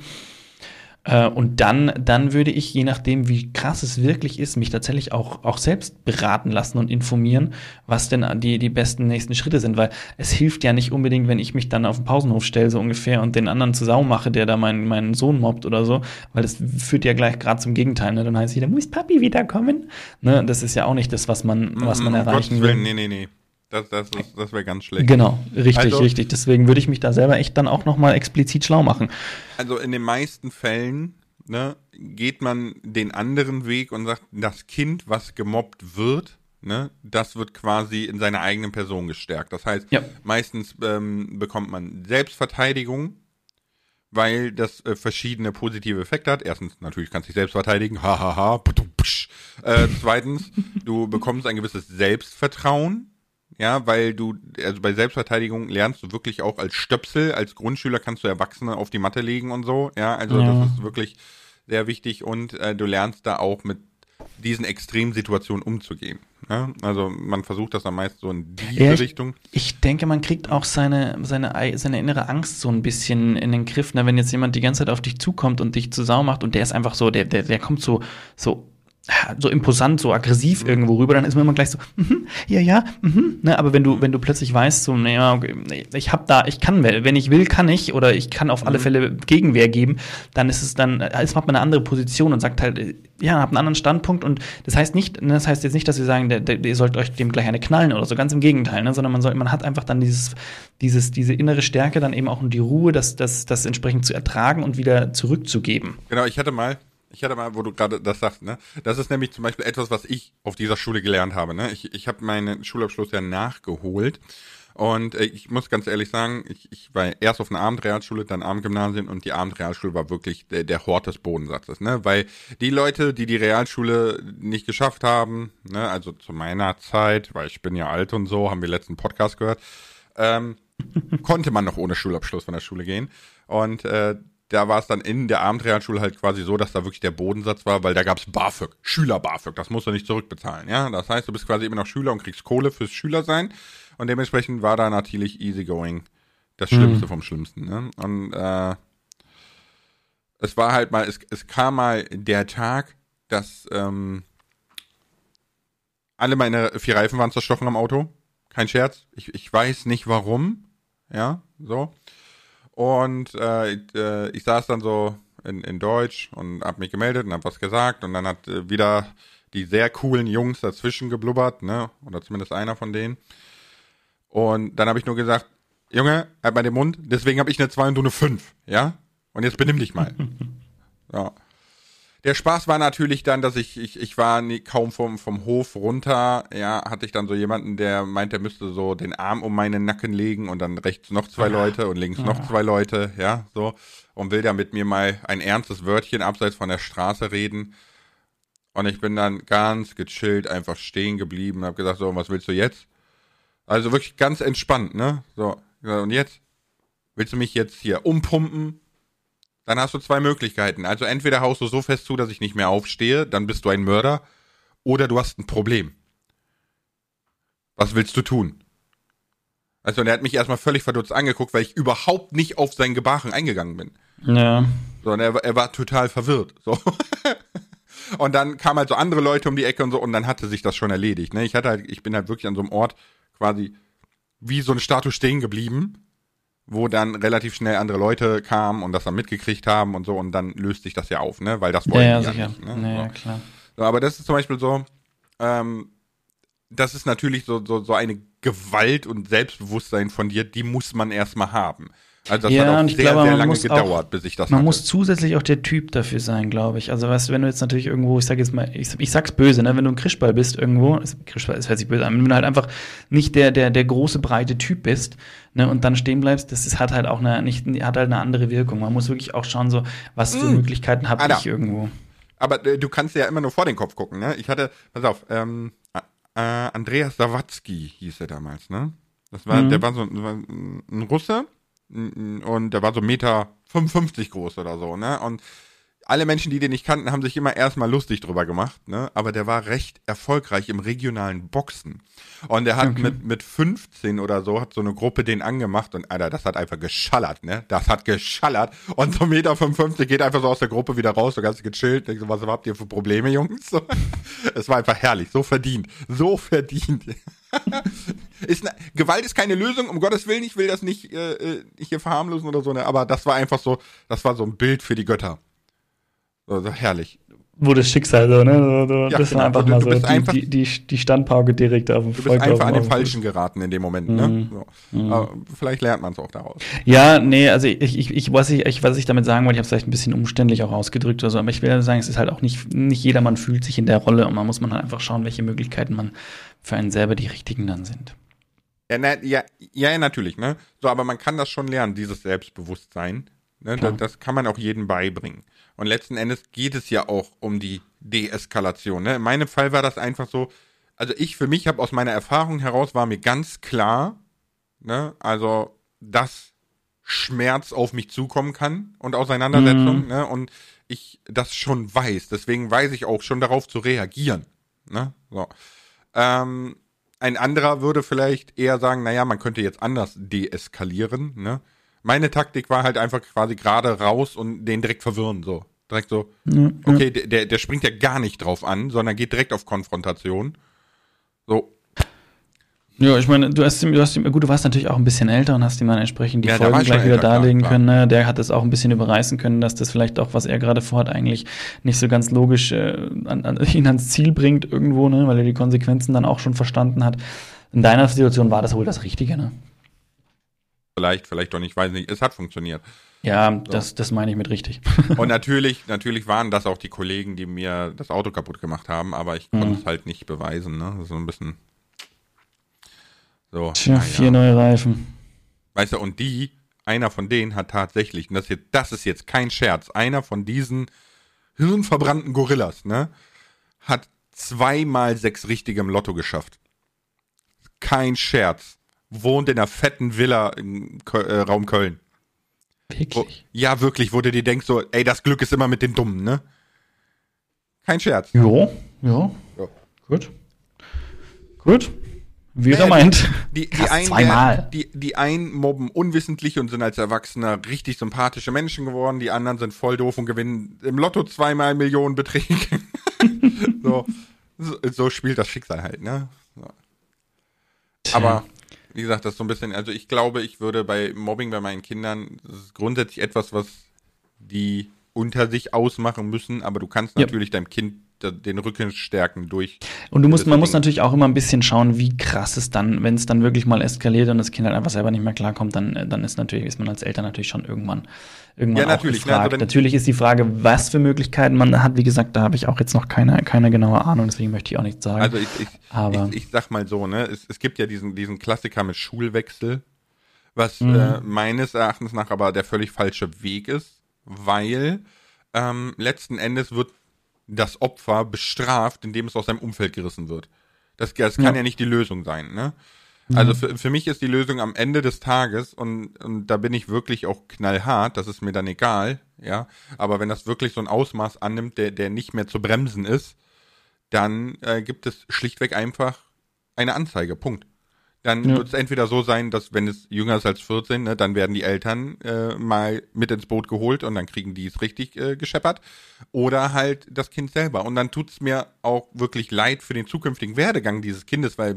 Äh, Und dann, dann würde ich, je nachdem, wie krass es wirklich ist, mich tatsächlich auch, auch selbst beraten lassen und informieren, was denn die, die besten nächsten Schritte sind. Weil es hilft ja nicht unbedingt, wenn ich mich dann auf den Pausenhof stelle, so ungefähr, und den anderen zur Sau mache, der da meinen, meinen Sohn mobbt oder so, weil das führt ja gleich gerade zum Gegenteil. Ne? Dann heißt es wieder, muss Papi wiederkommen? Ne? Das ist ja auch nicht das, was man, was man um erreichen Gottes will. Willen, nee, nee, nee. Das, das, ist- das wäre ganz schlecht. Genau, richtig, Also- richtig. Deswegen würde ich mich da selber echt dann auch nochmal explizit schlau machen. Also in den meisten Fällen ne, geht man den anderen Weg und sagt, das Kind, was gemobbt wird, ne, das wird quasi in seiner eigenen Person gestärkt. Das heißt, Ja. meistens ähm, bekommt man Selbstverteidigung, weil das äh, verschiedene positive Effekte hat. Erstens, natürlich kannst du dich selbst verteidigen, hahaha, putum, psch. äh, zweitens, du bekommst ein gewisses Selbstvertrauen, ja, weil du, also bei Selbstverteidigung lernst du wirklich auch als Stöpsel, als Grundschüler kannst du Erwachsene auf die Matte legen und so, ja, also Ja. das ist wirklich sehr wichtig und äh, du lernst da auch mit diesen Extremsituationen umzugehen. Ja? Also man versucht das am meisten so in diese Ja, ich- Richtung. Ich denke, man kriegt auch seine, seine, ei- seine innere Angst so ein bisschen in den Griff. Ne? Wenn jetzt jemand die ganze Zeit auf dich zukommt und dich zu Sau macht und der ist einfach so, der, der, der kommt so, so, so imposant, so aggressiv Mhm. irgendwo rüber, dann ist man immer gleich so, mhm, ja, ja, mhm. ne? aber wenn du, wenn du plötzlich weißt, so, naja, nee, ich hab da, ich kann, wenn ich will, kann ich oder ich kann auf Mhm. alle Fälle Gegenwehr geben, dann ist es dann, ist man eine andere Position und sagt halt, ja, habt einen anderen Standpunkt und das heißt nicht, ne, das heißt jetzt nicht, dass wir sagen, der, der, ihr sollt euch dem gleich eine knallen oder so, ganz im Gegenteil, ne, sondern man soll, man hat einfach dann dieses, dieses, diese innere Stärke dann eben auch und die Ruhe, das, das, das entsprechend zu ertragen und wieder zurückzugeben. Genau, ich hatte mal, ich hatte mal, wo du gerade das sagst, ne? Das ist nämlich zum Beispiel etwas, was ich auf dieser Schule gelernt habe, ne? Ich, ich habe meinen Schulabschluss ja nachgeholt. Und äh, ich muss ganz ehrlich sagen, ich, ich war erst auf einer Abendrealschule, dann Abendgymnasien und die Abendrealschule war wirklich der, der Hort des Bodensatzes, ne? Weil die Leute, die die Realschule nicht geschafft haben, ne, also zu meiner Zeit, weil ich bin ja alt und so, haben wir letzten Podcast gehört, ähm, konnte man noch ohne Schulabschluss von der Schule gehen. Und äh, da war es dann in der Abendrealschule halt quasi so, dass da wirklich der Bodensatz war, weil da gab's BAföG, Schüler-BAföG, das musst du nicht zurückbezahlen, ja. Das heißt, du bist quasi immer noch Schüler und kriegst Kohle fürs Schülersein und dementsprechend war da natürlich easygoing das Schlimmste vom Schlimmsten, ne? Und äh, es war halt mal, es, es kam mal der Tag, dass ähm, alle meine vier Reifen waren zerstochen am Auto. Kein Scherz. Ich, ich weiß nicht warum. Ja, so. Und äh, ich, äh, ich saß dann so in, in Deutsch und hab mich gemeldet und hab was gesagt und dann hat äh, wieder die sehr coolen Jungs dazwischen geblubbert, ne? Oder zumindest einer von denen. Und dann habe ich nur gesagt, Junge, halt mal den Mund, deswegen habe ich eine 2 und du eine 5, ja? Und jetzt benimm dich mal. ja. Der Spaß war natürlich dann, dass ich, ich, ich war nie, kaum vom, vom Hof runter, ja, hatte ich dann so jemanden, der meint, der müsste so den Arm um meinen Nacken legen und dann rechts noch zwei Leute und links noch zwei Leute, ja, so, und will da mit mir mal ein ernstes Wörtchen abseits von der Straße reden. Und ich bin dann ganz gechillt einfach stehen geblieben und hab gesagt, so, was willst du jetzt? Also wirklich ganz entspannt, ne? So, und jetzt? Willst du mich jetzt hier umpumpen? Dann hast du zwei Möglichkeiten. Also entweder haust du so fest zu, dass ich nicht mehr aufstehe, dann bist du ein Mörder, oder du hast ein Problem. Was willst du tun? Also, und er hat mich erstmal völlig verdutzt angeguckt, weil ich überhaupt nicht auf sein Gebaren eingegangen bin. Ja. Sondern er, war- er war total verwirrt. So. Und dann kamen halt so andere Leute um die Ecke und so, und dann hatte sich das schon erledigt. Ne? Ich hatte halt, ich bin halt wirklich an so einem Ort quasi wie so eine Statue stehen geblieben, wo dann relativ schnell andere Leute kamen und das dann mitgekriegt haben und so, und dann löst sich das ja auf, ne? Weil das Ja, wollen ja, die ja sicher. nicht. Ja, Ne? ja, so. klar. So, aber das ist zum Beispiel so, ähm, das ist natürlich so, so, so eine Gewalt und Selbstbewusstsein von dir, die muss man erstmal haben. Also das Ja, hat auch und ich sehr, glaube, sehr man lange muss gedauert, auch- bis ich das Man hatte. muss zusätzlich auch der Typ dafür sein, glaube ich. Also, weißt du, wenn du jetzt natürlich irgendwo, ich sag jetzt mal, ich, ich sag's böse, ne, wenn du ein Krischball bist irgendwo, ist, Krischball, es hört sich böse an, wenn du halt einfach nicht der, der, der große, breite Typ bist, ne, und dann stehen bleibst, das ist, hat halt auch eine, nicht, hat halt eine andere Wirkung. Man muss wirklich auch schauen, so, was für Mm. Möglichkeiten habe ich irgendwo. Aber äh, du kannst ja immer nur vor den Kopf gucken, ne? Ich hatte, pass auf, ähm, äh, Andreas Sawatzki hieß er damals, ne? Das war, Mhm. der war so war ein Russe und der war so Meter 55 groß oder so, ne? Und alle Menschen, die den nicht kannten, haben sich immer erstmal lustig drüber gemacht, ne? Aber der war recht erfolgreich im regionalen Boxen. Und der hat Okay. mit, mit 15 oder so, hat so eine Gruppe den angemacht und Alter, das hat einfach geschallert, ne? Das hat geschallert. Und so Meter 55 geht einfach so aus der Gruppe wieder raus, so ganz gechillt. Denk so, was habt ihr für Probleme, Jungs? Es war einfach herrlich, so verdient. So verdient. ist ne, Gewalt ist keine Lösung, um Gottes Willen, ich will das nicht äh, äh, hier verharmlosen oder so, ne? Aber das war einfach so, das war so ein Bild für die Götter. So, so herrlich. Wo das Schicksal so, ne? So, Ja, das genau. einfach Du- mal du so bist die, einfach- die, die, die Standpauke direkt auf dem Du bist einfach an den Falschen geraten in dem Moment, ne? Mhm. So. Aber vielleicht lernt man es auch daraus. Ja, nee, also ich, ich, ich, was, ich, ich, was ich damit sagen wollte, ich habe es vielleicht ein bisschen umständlich auch ausgedrückt oder so, aber ich will sagen, es ist halt auch nicht, nicht jedermann fühlt sich in der Rolle und man muss man halt einfach schauen, welche Möglichkeiten man für einen selber die richtigen dann sind. Ja, na, ja, ja, natürlich, ne? So, aber man kann das schon lernen, dieses Selbstbewusstsein. Ne? Das, das kann man auch jedem beibringen. Und letzten Endes geht es ja auch um die Deeskalation. Ne? In meinem Fall war das einfach so, also ich für mich habe aus meiner Erfahrung heraus war mir ganz klar, ne, also dass Schmerz auf mich zukommen kann und Auseinandersetzung, Mhm. ne, und ich das schon weiß. Deswegen weiß ich auch schon darauf zu reagieren. Ne? So. Ähm, ein anderer würde vielleicht eher sagen, naja, man könnte jetzt anders deeskalieren. Ne? Meine Taktik war halt einfach quasi gerade raus und den direkt verwirren. So. Direkt so, okay, der- der, der springt ja gar nicht drauf an, sondern geht direkt auf Konfrontation. So, Ja, ich meine, du hast ihm, du hast ihm, gut, du warst natürlich auch ein bisschen älter und hast ihm dann entsprechend die Ja, Folgen gleich wieder älter, darlegen klar. können. Ne? Der hat es auch ein bisschen überreißen können, dass das vielleicht auch, was er gerade vorhat, eigentlich nicht so ganz logisch äh, an, an, ihn ans Ziel bringt irgendwo, ne? weil er die Konsequenzen dann auch schon verstanden hat. In deiner Situation war das wohl das Richtige, ne? vielleicht, vielleicht doch nicht, weiß nicht. Es hat funktioniert. Ja, das, das meine ich mit richtig. Und natürlich, natürlich waren das auch die Kollegen, die mir das Auto kaputt gemacht haben, aber ich konnte Mhm. es halt nicht beweisen. Ne? Das ist so ein bisschen. So. Tja, vier neue Reifen. Weißt du, und die, einer von denen hat tatsächlich, und das, jetzt, das ist jetzt kein Scherz, einer von diesen hirnverbrannten Gorillas, ne, hat zweimal sechs richtige im Lotto geschafft. Kein Scherz. Wohnt in einer fetten Villa im Kö äh, Raum Köln. Wo, Wirklich? ja, wirklich, wo du dir denkst, so, ey, das Glück ist immer mit den Dummen, ne? Kein Scherz. Jo, ja. Ja. Gut. Gut. Wie er Naja, meint. Die, die, Krass, einen, zweimal. Die, die einen mobben unwissentlich und sind als Erwachsener richtig sympathische Menschen geworden, die anderen sind voll doof und gewinnen im Lotto zweimal Millionen Beträge. so, so, so spielt das Schicksal halt, ne? So. Aber wie gesagt, das ist so ein bisschen, also ich glaube, ich würde bei Mobbing bei meinen Kindern, das ist grundsätzlich etwas, was die unter sich ausmachen müssen, aber du kannst Ja. natürlich deinem Kind den Rücken stärken durch. Und du musst, man muss Deswegen- natürlich auch immer ein bisschen schauen, wie krass es dann, wenn es dann wirklich mal eskaliert und das Kind halt einfach selber nicht mehr klarkommt, dann, dann ist natürlich, ist man als Eltern natürlich schon irgendwann, irgendwann Ja, auch natürlich, ne, also gefragt. wenn- natürlich ist die Frage, was für Möglichkeiten man hat. Wie gesagt, da habe ich auch jetzt noch keine, keine genaue Ahnung, deswegen möchte ich auch nichts sagen. Also ich, ich, Aber- ich, ich sag mal so, ne, es, es gibt ja diesen, diesen Klassiker mit Schulwechsel, was Mhm. äh, meines Erachtens nach aber der völlig falsche Weg ist, weil ähm, letzten Endes wird das Opfer bestraft, indem es aus seinem Umfeld gerissen wird. Das, das kann Ja. ja. nicht die Lösung sein, ne? Also für, für mich ist die Lösung am Ende des Tages und, und da bin ich wirklich auch knallhart, das ist mir dann egal, ja. Aber wenn das wirklich so ein Ausmaß annimmt, der, der nicht mehr zu bremsen ist, dann äh, gibt es schlichtweg einfach eine Anzeige. Punkt. Dann Ja. wird es entweder so sein, dass wenn es jünger ist als 14, ne, dann werden die Eltern äh, mal mit ins Boot geholt und dann kriegen die es richtig äh, gescheppert. Oder halt das Kind selber. Und dann tut es mir auch wirklich leid für den zukünftigen Werdegang dieses Kindes, weil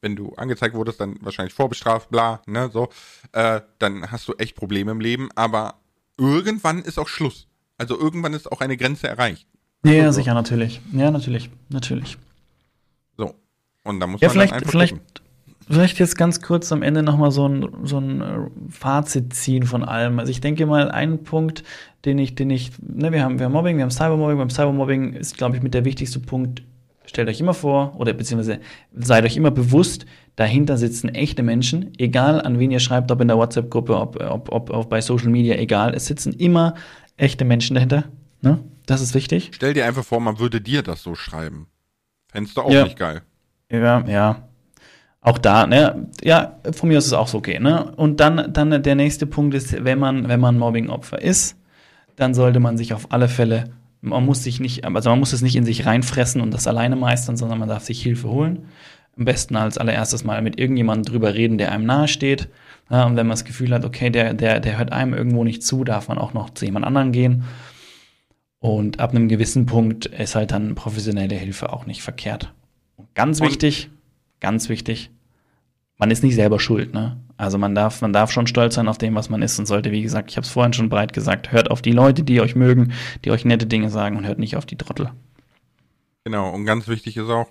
wenn du angezeigt wurdest, dann wahrscheinlich vorbestraft, bla, ne, so, äh, dann hast du echt Probleme im Leben. Aber irgendwann ist auch Schluss. Also irgendwann ist auch eine Grenze erreicht. ja, ja, so. sicher, natürlich. Ja, natürlich, natürlich. So. Und da muss Ja, man vielleicht, dann einfach vielleicht, gucken. Vielleicht jetzt ganz kurz am Ende nochmal so ein, so ein äh, Fazit ziehen von allem. Also ich denke mal, ein Punkt, den ich, den ich, ne, wir haben, wir haben Mobbing, wir haben Cybermobbing. Beim Cybermobbing ist, glaube ich, mit der wichtigste Punkt, stellt euch immer vor, oder beziehungsweise seid euch immer bewusst, dahinter sitzen echte Menschen, egal an wen ihr schreibt, ob in der WhatsApp-Gruppe, ob, ob, ob, ob bei Social Media, egal, es sitzen immer echte Menschen dahinter. Ne? Das ist wichtig. Stell dir einfach vor, man würde dir das so schreiben. Fändest du auch Ja. nicht geil. Ja, ja. Auch da, ne? Ja, von mir aus ist es auch so okay, ne? Und dann, dann der nächste Punkt ist, wenn man, wenn man Mobbing-Opfer ist, dann sollte man sich auf alle Fälle, man muss sich nicht, also man muss es nicht in sich reinfressen und das alleine meistern, sondern man darf sich Hilfe holen. Am besten als allererstes mal mit irgendjemandem drüber reden, der einem nahe steht. Ja, und wenn man das Gefühl hat, okay, der, der, der hört einem irgendwo nicht zu, darf man auch noch zu jemand anderen gehen. Und ab einem gewissen Punkt ist halt dann professionelle Hilfe auch nicht verkehrt. Und ganz Und- wichtig, ganz wichtig, man ist nicht selber schuld, ne? Also man darf, man darf schon stolz sein auf dem, was man ist und sollte, wie gesagt, ich habe es vorhin schon breit gesagt, hört auf die Leute, die euch mögen, die euch nette Dinge sagen und hört nicht auf die Trottel. Genau, und ganz wichtig ist auch,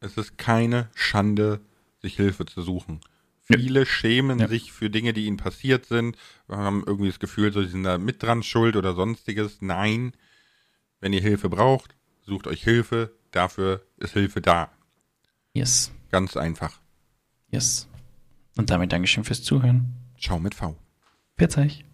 es ist keine Schande, sich Hilfe zu suchen. Ja. Viele schämen Ja. sich für Dinge, die ihnen passiert sind, haben irgendwie das Gefühl, so, sie sind da mit dran schuld oder sonstiges. Nein, wenn ihr Hilfe braucht, sucht euch Hilfe, dafür ist Hilfe da. Yes, Ganz einfach. yes. Und damit Dankeschön fürs Zuhören. Ciao mit V. Pfiat euch.